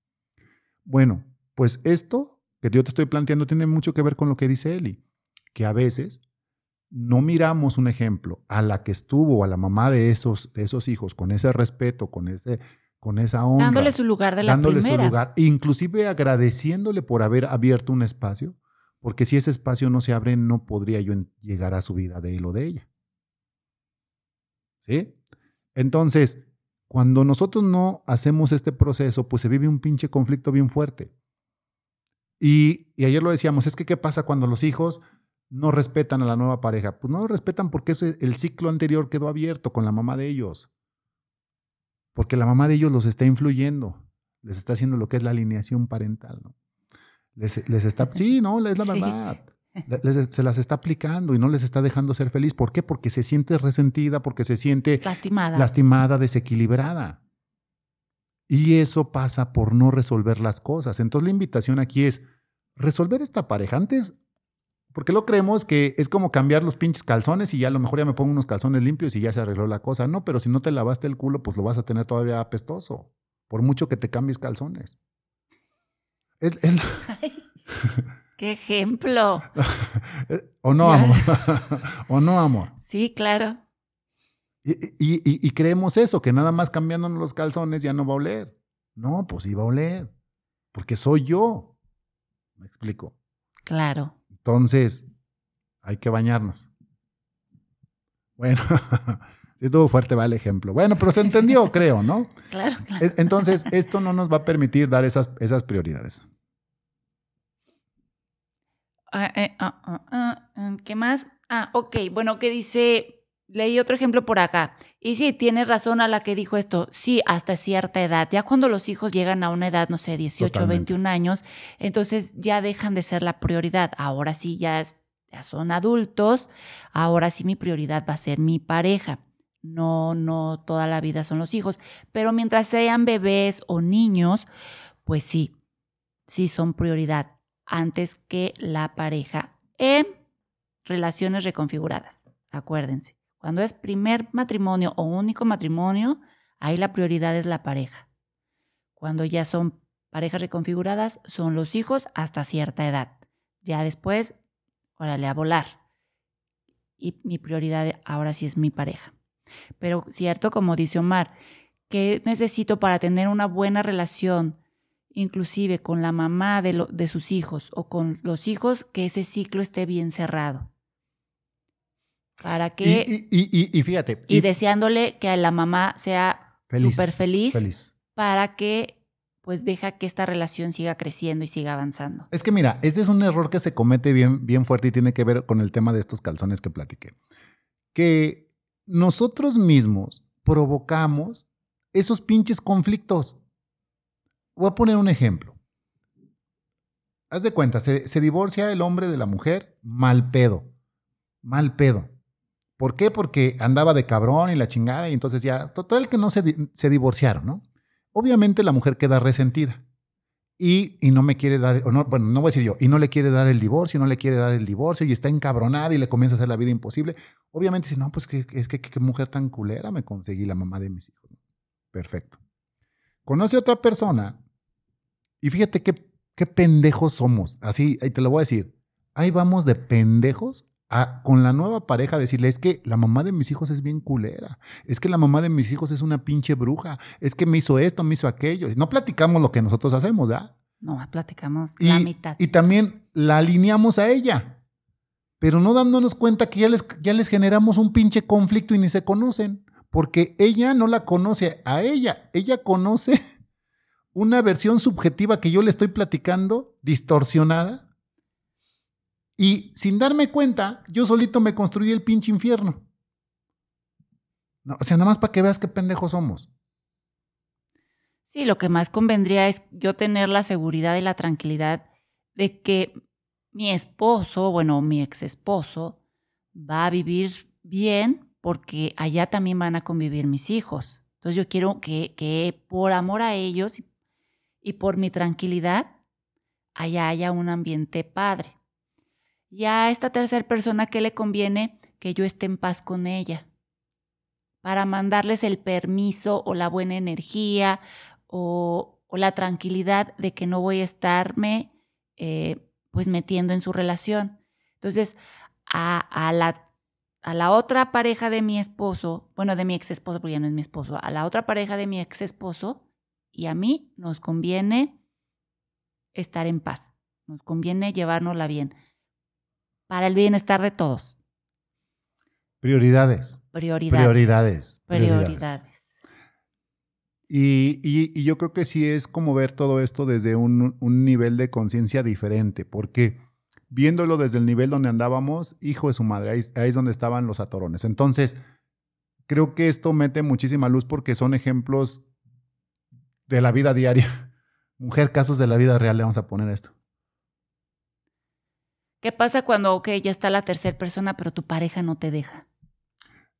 Bueno, pues esto que yo te estoy planteando tiene mucho que ver con lo que dice Eli, que a veces no miramos un ejemplo a la que estuvo, a la mamá de esos, de esos hijos, con ese respeto, con, ese, con esa honra. Dándole su lugar de la dándole su lugar, inclusive agradeciéndole por haber abierto un espacio, porque si ese espacio no se abre, no podría yo llegar a su vida de él o de ella. ¿Sí? Entonces, cuando nosotros no hacemos este proceso, pues se vive un pinche conflicto bien fuerte. Y, ayer lo decíamos, es que ¿qué pasa cuando los hijos no respetan a la nueva pareja? Pues no lo respetan porque el ciclo anterior quedó abierto con la mamá de ellos. Porque la mamá de ellos los está influyendo, les está haciendo lo que es la alineación parental. ¿no? Les, está, sí, no, es la verdad se las está aplicando y no les está dejando ser feliz. ¿Por qué? Porque se siente resentida, porque se siente lastimada, lastimada desequilibrada. Y eso pasa por no resolver las cosas. Entonces la invitación aquí es resolver esta pareja. Antes, porque lo creemos que es como cambiar los pinches calzones y ya a lo mejor ya me pongo unos calzones limpios y ya se arregló la cosa. No, pero si no te lavaste el culo, pues lo vas a tener todavía apestoso. Por mucho que te cambies calzones. Es, ¡Qué ejemplo! ¿O no, amor? ¿O no, amor? Sí, claro. Y, creemos eso, que nada más cambiándonos los calzones ya no va a oler. No, pues sí va a oler, porque soy yo. ¿Me explico? Claro. Entonces, hay que bañarnos. Bueno, sí tuvo fuerte va el ejemplo. Bueno, pero se entendió, creo, ¿no? Claro, claro. Entonces, esto no nos va a permitir dar esas, esas prioridades. Ah, eh, ah, ah, mm, ¿Qué más? Ah, ok. Bueno, ¿qué dice? Leí otro ejemplo por acá. Y sí, tiene razón a la que dijo esto. Sí, hasta cierta edad. Ya cuando los hijos llegan a una edad, no sé, 18 o 21 años, entonces ya dejan de ser la prioridad. Ahora sí, ya, ya son adultos. Ahora sí mi prioridad va a ser mi pareja. no, no toda la vida son los hijos. Pero mientras sean bebés o niños, pues sí, sí son prioridad antes que la pareja en relaciones reconfiguradas. Acuérdense, cuando es primer matrimonio o único matrimonio, ahí la prioridad es la pareja. Cuando ya son parejas reconfiguradas, son los hijos hasta cierta edad. Ya después, órale, a volar. Y mi prioridad ahora sí es mi pareja. Pero cierto, como dice Omar, ¿qué necesito para tener una buena relación, inclusive con la mamá de, de sus hijos o con los hijos, que ese ciclo esté bien cerrado? Para que... Y, fíjate. Y, deseándole que a la mamá sea súper feliz, feliz, para que pues deja que esta relación siga creciendo y siga avanzando. Es que mira, ese es un error que se comete bien, bien fuerte y tiene que ver con el tema de estos calzones que platiqué. Que nosotros mismos provocamos esos pinches conflictos. Voy a poner un ejemplo. Haz de cuenta, se, divorcia el hombre de la mujer mal pedo. Mal pedo. ¿Por qué? Porque andaba de cabrón y la chingada y entonces ya, total que no se, se divorciaron, ¿no? Obviamente la mujer queda resentida y, y, no me quiere dar, o no, bueno, no voy a decir yo, y no le quiere dar el divorcio, no le quiere dar el divorcio y está encabronada y le comienza a hacer la vida imposible. Obviamente dice, no, pues que, es que qué mujer tan culera me conseguí la mamá de mis hijos. Perfecto. Conoce a otra persona y fíjate qué, qué pendejos somos. Así, ahí te lo voy a decir. Ahí vamos de pendejos con la nueva pareja decirle, es que la mamá de mis hijos es bien culera, es que la mamá de mis hijos es una pinche bruja, es que me hizo esto, me hizo aquello. No platicamos lo que nosotros hacemos, ¿verdad? No, platicamos y, la mitad. Y también la alineamos a ella, pero no dándonos cuenta que ya les, ya les generamos un pinche conflicto y ni se conocen, porque ella no la conoce a ella, ella conoce una versión subjetiva que yo le estoy platicando, distorsionada, y sin darme cuenta, yo solito me construí el pinche infierno. No, o sea, nada más para que veas qué pendejos somos. Sí, lo que más convendría es yo tener la seguridad y la tranquilidad de que mi esposo, bueno, mi ex esposo, va a vivir bien porque allá también van a convivir mis hijos. Entonces yo quiero que, que por amor a ellos por mi tranquilidad, allá haya un ambiente padre. Y a esta tercera persona, ¿qué le conviene? Que yo esté en paz con ella. Para mandarles el permiso o la buena energía o, la tranquilidad de que no voy a estarme eh, pues metiendo en su relación. Entonces, a, la, a la otra pareja de mi esposo, bueno, de mi ex esposo, porque ya no es mi esposo, a la otra pareja de mi ex esposo y a mí nos conviene estar en paz, nos conviene llevárnosla bien para el bienestar de todos. Prioridades. Prioridades. Prioridades. Y, yo creo que sí es como ver todo esto desde un, nivel de conciencia diferente, porque viéndolo desde el nivel donde andábamos, hijo de su madre, ahí, ahí, es donde estaban los atorones. Entonces, creo que esto mete muchísima luz porque son ejemplos de la vida diaria. Mujer, casos de la vida real, le vamos a poner esto. ¿Qué pasa cuando, ok, ya está la tercera persona, pero tu pareja no te deja?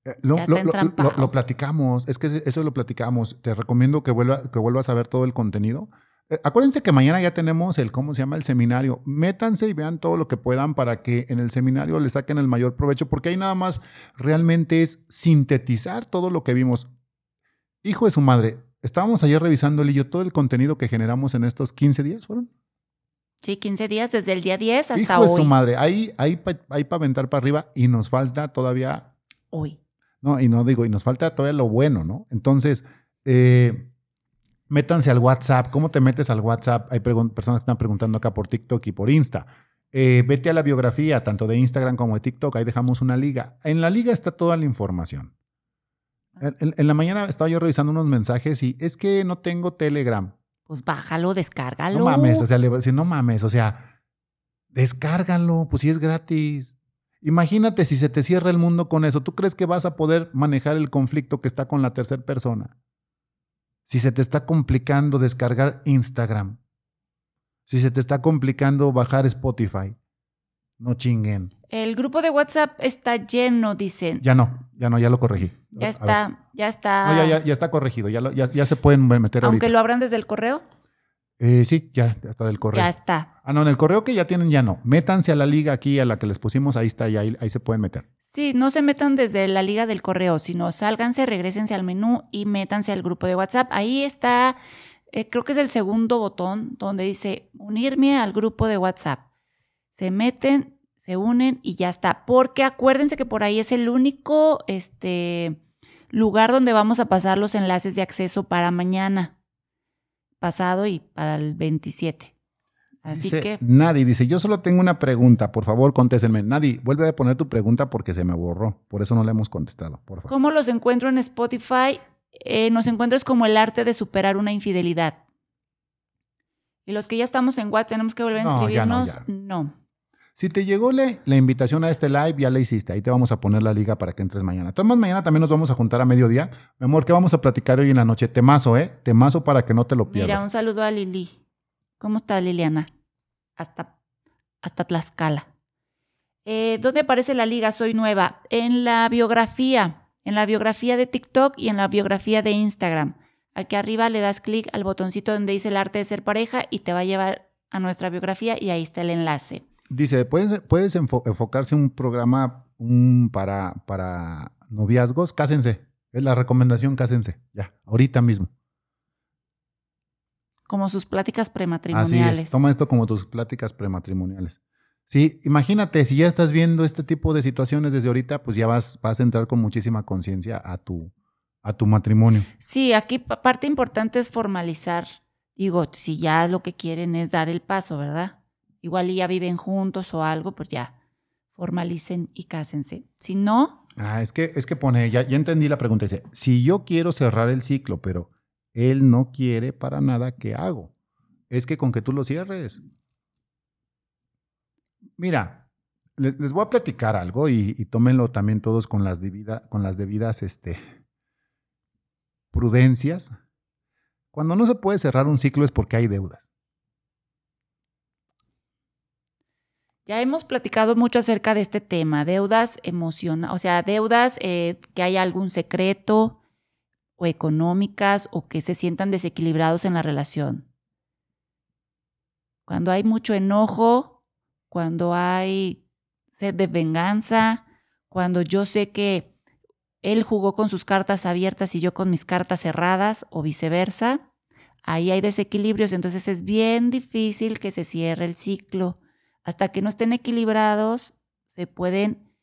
Eh, lo, lo, platicamos, es que eso lo platicamos. Te recomiendo que, vuelva, que vuelvas a ver todo el contenido. Eh, acuérdense que mañana ya tenemos el, ¿cómo se llama? El seminario. Métanse y vean todo lo que puedan para que en el seminario le saquen el mayor provecho, porque ahí nada más realmente es sintetizar todo lo que vimos. Hijo de su madre, estábamos ayer revisando, yo todo el contenido que generamos en estos 15 días, ¿fueron? Sí, 15 días, desde el día 10 hasta Hijo hoy. De su madre, ahí hay para aventar para arriba y nos falta todavía. Hoy. No, y no digo, y nos falta todavía lo bueno, ¿no? Entonces, eh, métanse al WhatsApp. ¿Cómo te metes al WhatsApp? Hay personas que están preguntando acá por TikTok y por Insta. Eh, vete a la biografía, tanto de Instagram como de TikTok. Ahí dejamos una liga. En la liga está toda la información. En, en la mañana estaba yo revisando unos mensajes y es que no tengo Telegram pues bájalo, descárgalo. No mames, o sea, le voy a decir, no mames, o sea, descárgalo, pues si es gratis. Imagínate si se te cierra el mundo con eso. ¿Tú crees que vas a poder manejar el conflicto que está con la tercera persona? Si se te está complicando descargar Instagram. Si se te está complicando bajar Spotify. No chinguen. El grupo de WhatsApp está lleno, dicen. Ya no. Ya no, ya lo corregí. Ya está, ya está. No, ya, ya, ya está corregido. Ya, lo- ya, ya se pueden meter Aunque ahorita. lo abran desde el correo, Eh, sí, ya, ya está del correo. ya está. Ah, no, en el correo que ya tienen ya no. Métanse a la liga aquí, a la que les pusimos, ahí está, y ahí, ahí se pueden meter. Sí, no se metan desde la liga del correo, sino sálganse, regresense al menú y métanse al grupo de WhatsApp. Ahí está, eh, creo que es el segundo botón donde dice unirme al grupo de WhatsApp. Se meten, se unen y ya está. Porque acuérdense que por ahí es el único este, lugar donde vamos a pasar los enlaces de acceso para mañana, pasado y para el 27. Así Dice que... Nadie dice, yo solo tengo una pregunta, por favor, contéstenme. Nadie, vuelve a poner tu pregunta porque se me borró. Por eso no la hemos contestado, por favor. ¿Cómo los encuentro en Spotify? Eh, nos encuentras como el arte de superar una infidelidad. Y los que ya estamos en WhatsApp, tenemos que volver a No, ya no, inscribirnos. ya. no. Si te llegó la, la invitación a este live, ya la hiciste. Ahí te vamos a poner la liga para que entres mañana. Tomás, mañana también nos vamos a juntar a mediodía. Mi amor, ¿qué vamos a platicar hoy en la noche? Temazo, ¿eh? Temazo para que no te lo pierdas. Mira, un saludo a Lili. ¿Cómo está Liliana? Hasta, hasta Tlaxcala. Eh, ¿Dónde aparece la liga? Soy nueva. En la biografía. En la biografía de TikTok y en la biografía de Instagram. Aquí arriba le das clic al botoncito donde dice el arte de ser pareja y te va a llevar a nuestra biografía y ahí está el enlace. Dice, ¿puedes, puedes enfo- enfocarse en un programa un, para, para noviazgos? Cásense. Es la recomendación, cásense. Ya, ahorita mismo. Como sus pláticas Así prematrimoniales. es. Toma esto como tus pláticas prematrimoniales. Sí, imagínate, si ya estás viendo este tipo de situaciones desde ahorita, pues ya vas, vas a entrar con muchísima conciencia a tu, a tu matrimonio. Sí, aquí pa- parte importante es formalizar. Digo, si ya lo que quieren es dar el paso, ¿verdad? Igual ya viven juntos o algo, pues ya formalicen y cásense. Si no, Ah, es que, es que pone, ya, ya entendí la pregunta. Dice, si yo quiero cerrar el ciclo, pero él no quiere para nada, ¿qué hago? Es que con que tú lo cierres. Mira, les, les voy a platicar algo y, y tómenlo también todos con las, debida- con las debidas este, prudencias. Cuando no se puede cerrar un ciclo es porque hay deudas. Ya hemos platicado mucho acerca de este tema, deudas emocionales, o sea, deudas eh, que haya algún secreto o económicas o que se sientan desequilibrados en la relación. Cuando hay mucho enojo, cuando hay sed de venganza, cuando yo sé que él jugó con sus cartas abiertas y yo con mis cartas cerradas o viceversa, ahí hay desequilibrios, entonces es bien difícil que se cierre el ciclo. Hasta que no estén equilibrados, se pueden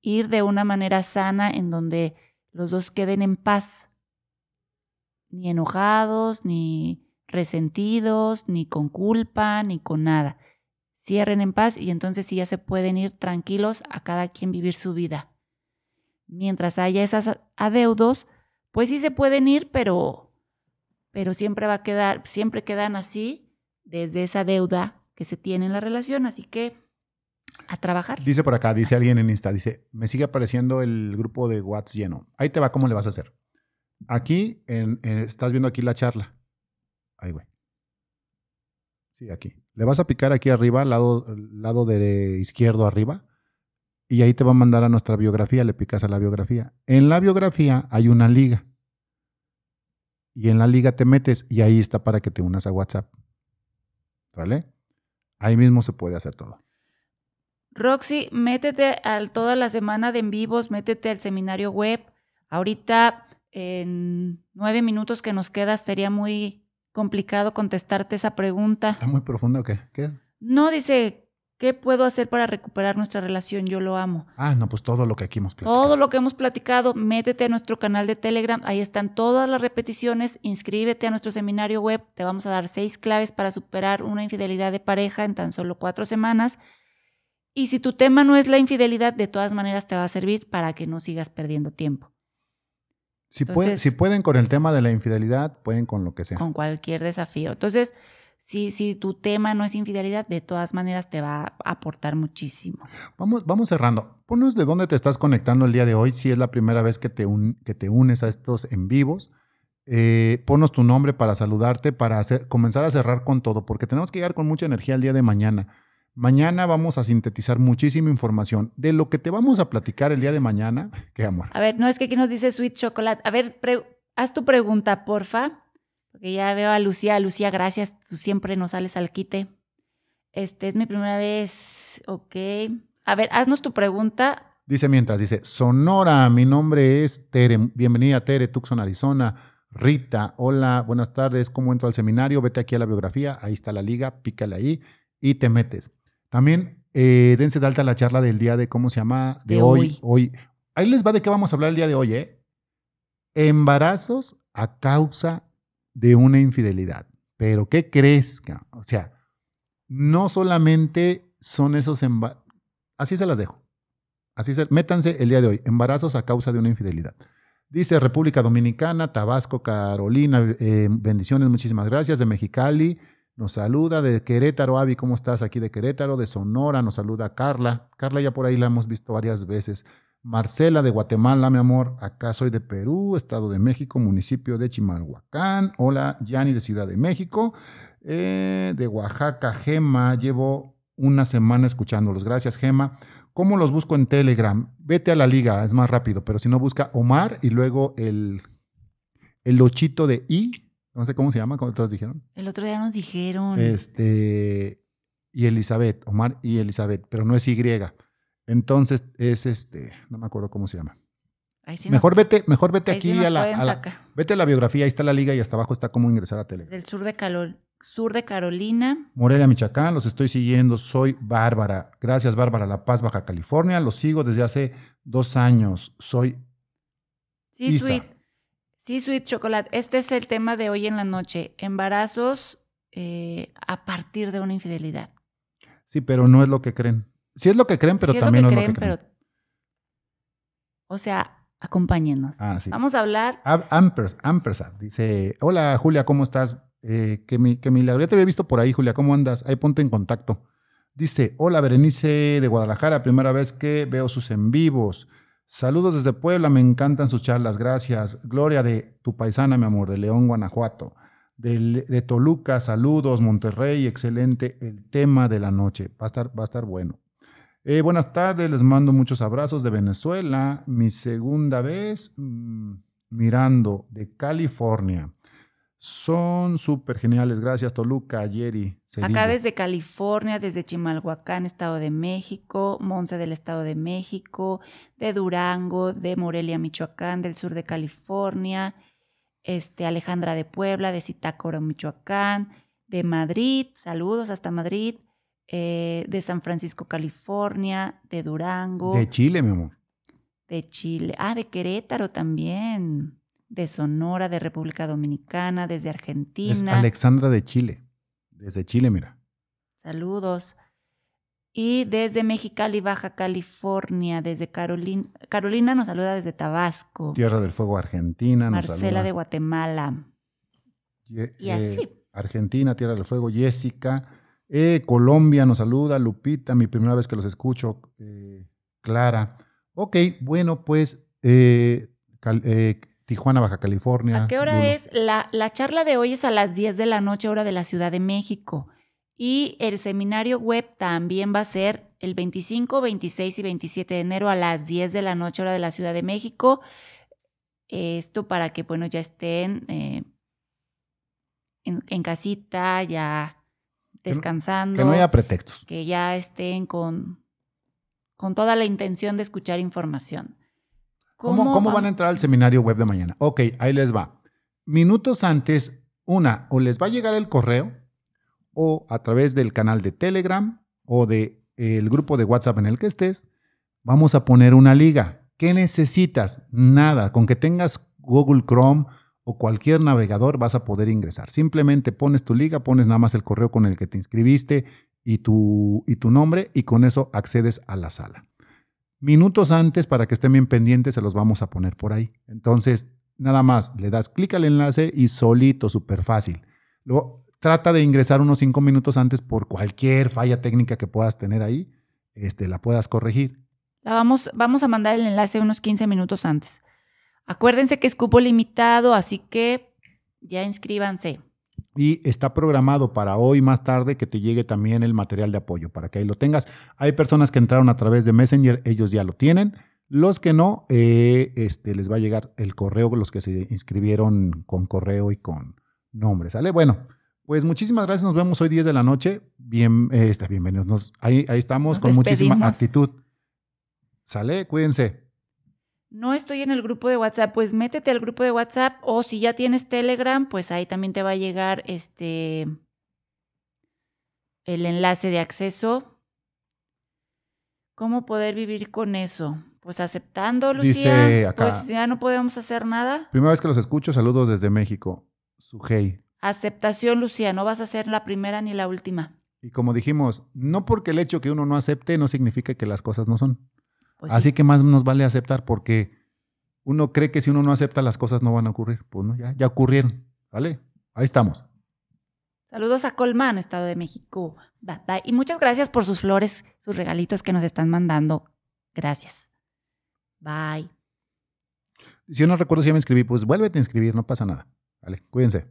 ir de una manera sana en donde los dos queden en paz, ni enojados, ni resentidos, ni con culpa, ni con nada. Cierren en paz y entonces sí ya se pueden ir tranquilos a cada quien vivir su vida. Mientras haya esas adeudos, pues sí se pueden ir, pero, pero siempre va a quedar, siempre quedan así desde esa deuda que se tiene en la relación, así que a trabajar. Dice por acá, dice alguien en Insta, dice, me sigue apareciendo el grupo de WhatsApp lleno. Ahí te va, ¿cómo le vas a hacer? Aquí, en, en- estás viendo aquí la charla. Ahí, güey. Sí, aquí. Le vas a picar aquí arriba, lado, lado de izquierdo arriba, y ahí te va a mandar a nuestra biografía, le picas a la biografía. En la biografía hay una liga. Y en la liga te metes y ahí está para que te unas a WhatsApp. ¿Vale? Ahí mismo se puede hacer todo. Roxy, métete a toda la semana de en vivos, métete al seminario web. Ahorita, en nueve minutos que nos queda, estaría muy complicado contestarte esa pregunta. ¿Está muy profundo o qué? ¿Qué es? No dice, ¿qué puedo hacer para recuperar nuestra relación? Yo lo amo. Ah, no, pues todo lo que aquí hemos platicado. Todo lo que hemos platicado, métete a nuestro canal de Telegram, ahí están todas las repeticiones, inscríbete a nuestro seminario web, te vamos a dar seis claves para superar una infidelidad de pareja en tan solo cuatro semanas. Y si tu tema no es la infidelidad, de todas maneras te va a servir para que no sigas perdiendo tiempo Si, pueden, Entonces- si pueden con el tema de la infidelidad, pueden con lo que sea. con cualquier desafío. Entonces, si, si tu tema no es infidelidad, de todas maneras te va a aportar muchísimo. Vamos, vamos cerrando. Ponos de dónde te estás conectando el día de hoy, si es la primera vez que te, un- que te unes a estos en vivos. Eh, ponos tu nombre para saludarte, para hacer- comenzar a cerrar con todo, porque tenemos que llegar con mucha energía el día de mañana. Mañana vamos a sintetizar muchísima información. De lo que te vamos a platicar el día de mañana, qué amor. A ver, no es que aquí nos dice Sweet Chocolate. A ver, haz tu pregunta, porfa. Porque ya veo a Lucía. Lucía, gracias. Tú siempre nos sales al quite. Este es mi primera vez. Ok. A ver, haznos tu pregunta. Dice mientras, dice, Sonora, mi nombre es Tere. Bienvenida, Tere, Tucson, Arizona. Rita, hola, buenas tardes. ¿Cómo entro al seminario? Vete aquí a la biografía. Ahí está la liga. Pícale ahí y te metes. También eh, dense de alta la charla del día de, ¿cómo se llama? De, hoy, hoy. Ahí les va de qué vamos a hablar el día de hoy, ¿eh? Embarazos a causa de una infidelidad. Pero, ¿qué crees? O sea, no solamente son esos embarazos. Así se las dejo. Así se, métanse el día de hoy. Embarazos a causa de una infidelidad. Dice República Dominicana, Tabasco, Carolina, eh, bendiciones, muchísimas gracias. De Mexicali, nos saluda de Querétaro, Avi, ¿cómo estás? Aquí de Querétaro, de Sonora, nos saluda Carla. Carla ya por ahí la hemos visto varias veces. Marcela de Guatemala, mi amor, acá soy de Perú, Estado de México, municipio de Chimalhuacán. Hola, Yani de Ciudad de México. Eh, de Oaxaca, Gema, llevo una semana escuchándolos. Gracias, Gema. ¿Cómo los busco en Telegram? Vete a la liga, es más rápido, pero si no, busca Omar y luego el, el lochito de I no sé cómo se llama, como todos dijeron. El otro día nos dijeron. Este, y Elizabeth, Omar y Elizabeth, pero no es Y. Entonces es este, no me acuerdo cómo se llama. mejor, vete, mejor vete aquí a la, Vete a la biografía, ahí está la liga y hasta abajo está cómo ingresar a Telegram. Del sur de, sur de Carolina. Morelia, Michoacán, los estoy siguiendo. Soy Bárbara. Gracias, Bárbara. La Paz, Baja California. Los sigo desde hace dos años. Soy. Sí, sweet. Sí, Sweet Chocolate. Este es el tema de hoy en la noche. Embarazos eh, a partir de una infidelidad. Sí, pero no es lo que creen. Sí es lo que creen, pero también no es lo que creen. o sea, acompáñenos. Ah, sí. Vamos a hablar. Ampers, Ampersand dice: Hola, Julia, ¿cómo estás? Eh, que, mi, que milagro. Ya te había visto por ahí, Julia. ¿Cómo andas? Ahí ponte en contacto. Dice: Hola, Berenice de Guadalajara. Primera vez que veo sus en vivos. Saludos desde Puebla, me encantan sus charlas, gracias. Gloria de tu paisana, mi amor, de León, Guanajuato. De, Toluca, saludos, Monterrey, excelente el tema de la noche. Va a estar, va a estar bueno. Eh, buenas tardes, les mando muchos abrazos de Venezuela. Mi segunda vez mm, mirando de California. Son súper geniales. Gracias, Toluca, Jerry. Acá desde California, desde Chimalhuacán, Estado de México, Monza del Estado de México, de Durango, de Morelia, Michoacán, del sur de California, este, Alejandra de Puebla, de Zitácoro, Michoacán, de Madrid, saludos hasta Madrid, eh, de San Francisco, California, de Durango. De Chile, mi amor. De Chile. Ah, de Querétaro también de Sonora, de República Dominicana, desde Argentina. Es Alexandra de Chile, desde Chile, mira. Saludos. Y desde Mexicali, Baja California, desde Carolina. Carolina nos saluda desde Tabasco. Tierra del Fuego, Argentina. Marcela de Guatemala. y eh, así. Argentina, Tierra del Fuego, Jessica. Eh, Colombia nos saluda, Lupita, mi primera vez que los escucho. Eh, Clara. Ok, bueno, pues Tijuana, Baja California. ¿A qué hora es? La, la, charla de hoy es a las 10 de la noche, hora de la Ciudad de México. Y el seminario web también va a ser el 25, 26 y 27 de enero a las 10 de la noche, hora de la Ciudad de México. Esto para que, bueno, ya estén eh, en, casita, ya descansando. Que no, haya pretextos. Que ya estén con, con toda la intención de escuchar información. ¿Cómo, van a entrar al seminario web de mañana? Ok, ahí les va. Minutos antes, una, o les va a llegar el correo o a través del canal de Telegram o del el grupo de WhatsApp en el que estés, vamos a poner una liga. ¿Qué necesitas? Nada. Con que tengas Google Chrome o cualquier navegador vas a poder ingresar. Simplemente pones tu liga, pones nada más el correo con el que te inscribiste y tu, y tu nombre y con eso accedes a la sala minutos antes para que estén bien pendientes, se los vamos a poner por ahí. Entonces, nada más, le das clic al enlace y solito, súper fácil. Luego, trata de ingresar unos cinco minutos antes por cualquier falla técnica que puedas tener ahí, este, la puedas corregir. La vamos, vamos a mandar el enlace unos 15 minutos antes. Acuérdense que es cupo limitado, así que ya inscríbanse. y está programado para hoy más tarde que te llegue también el material de apoyo para que ahí lo tengas. Hay personas que entraron a través de Messenger, ellos ya lo tienen. Los que no, eh, este, les va a llegar el correo, los que se inscribieron con correo y con nombre, ¿sale? Bueno, pues muchísimas gracias, nos vemos hoy 10 de la noche. Bien, eh, está, bienvenidos. ahí, ahí estamos con muchísima actitud. ¿Sale? Cuídense. No estoy en el grupo de WhatsApp, pues métete al grupo de WhatsApp o si ya tienes Telegram, pues ahí también te va a llegar este el enlace de acceso. ¿Cómo poder vivir con eso? Pues aceptando, Lucía. Pues ya no podemos hacer nada. Primera vez que los escucho, saludos desde México. Sujei. Aceptación, Lucía, no vas a ser la primera ni la última. Y como dijimos, no porque el hecho que uno no acepte no significa que las cosas no son. Pues Así que más nos vale aceptar porque uno cree que si uno no acepta las cosas no van a ocurrir. Pues no, ya, ya ocurrieron. ¿Vale? Ahí estamos. Saludos a Colmán, Estado de México. Y muchas gracias por sus flores, sus regalitos que nos están mandando. Gracias. Bye. Si yo no recuerdo si ya me inscribí, pues vuélvete a inscribir, no pasa nada. Vale, cuídense.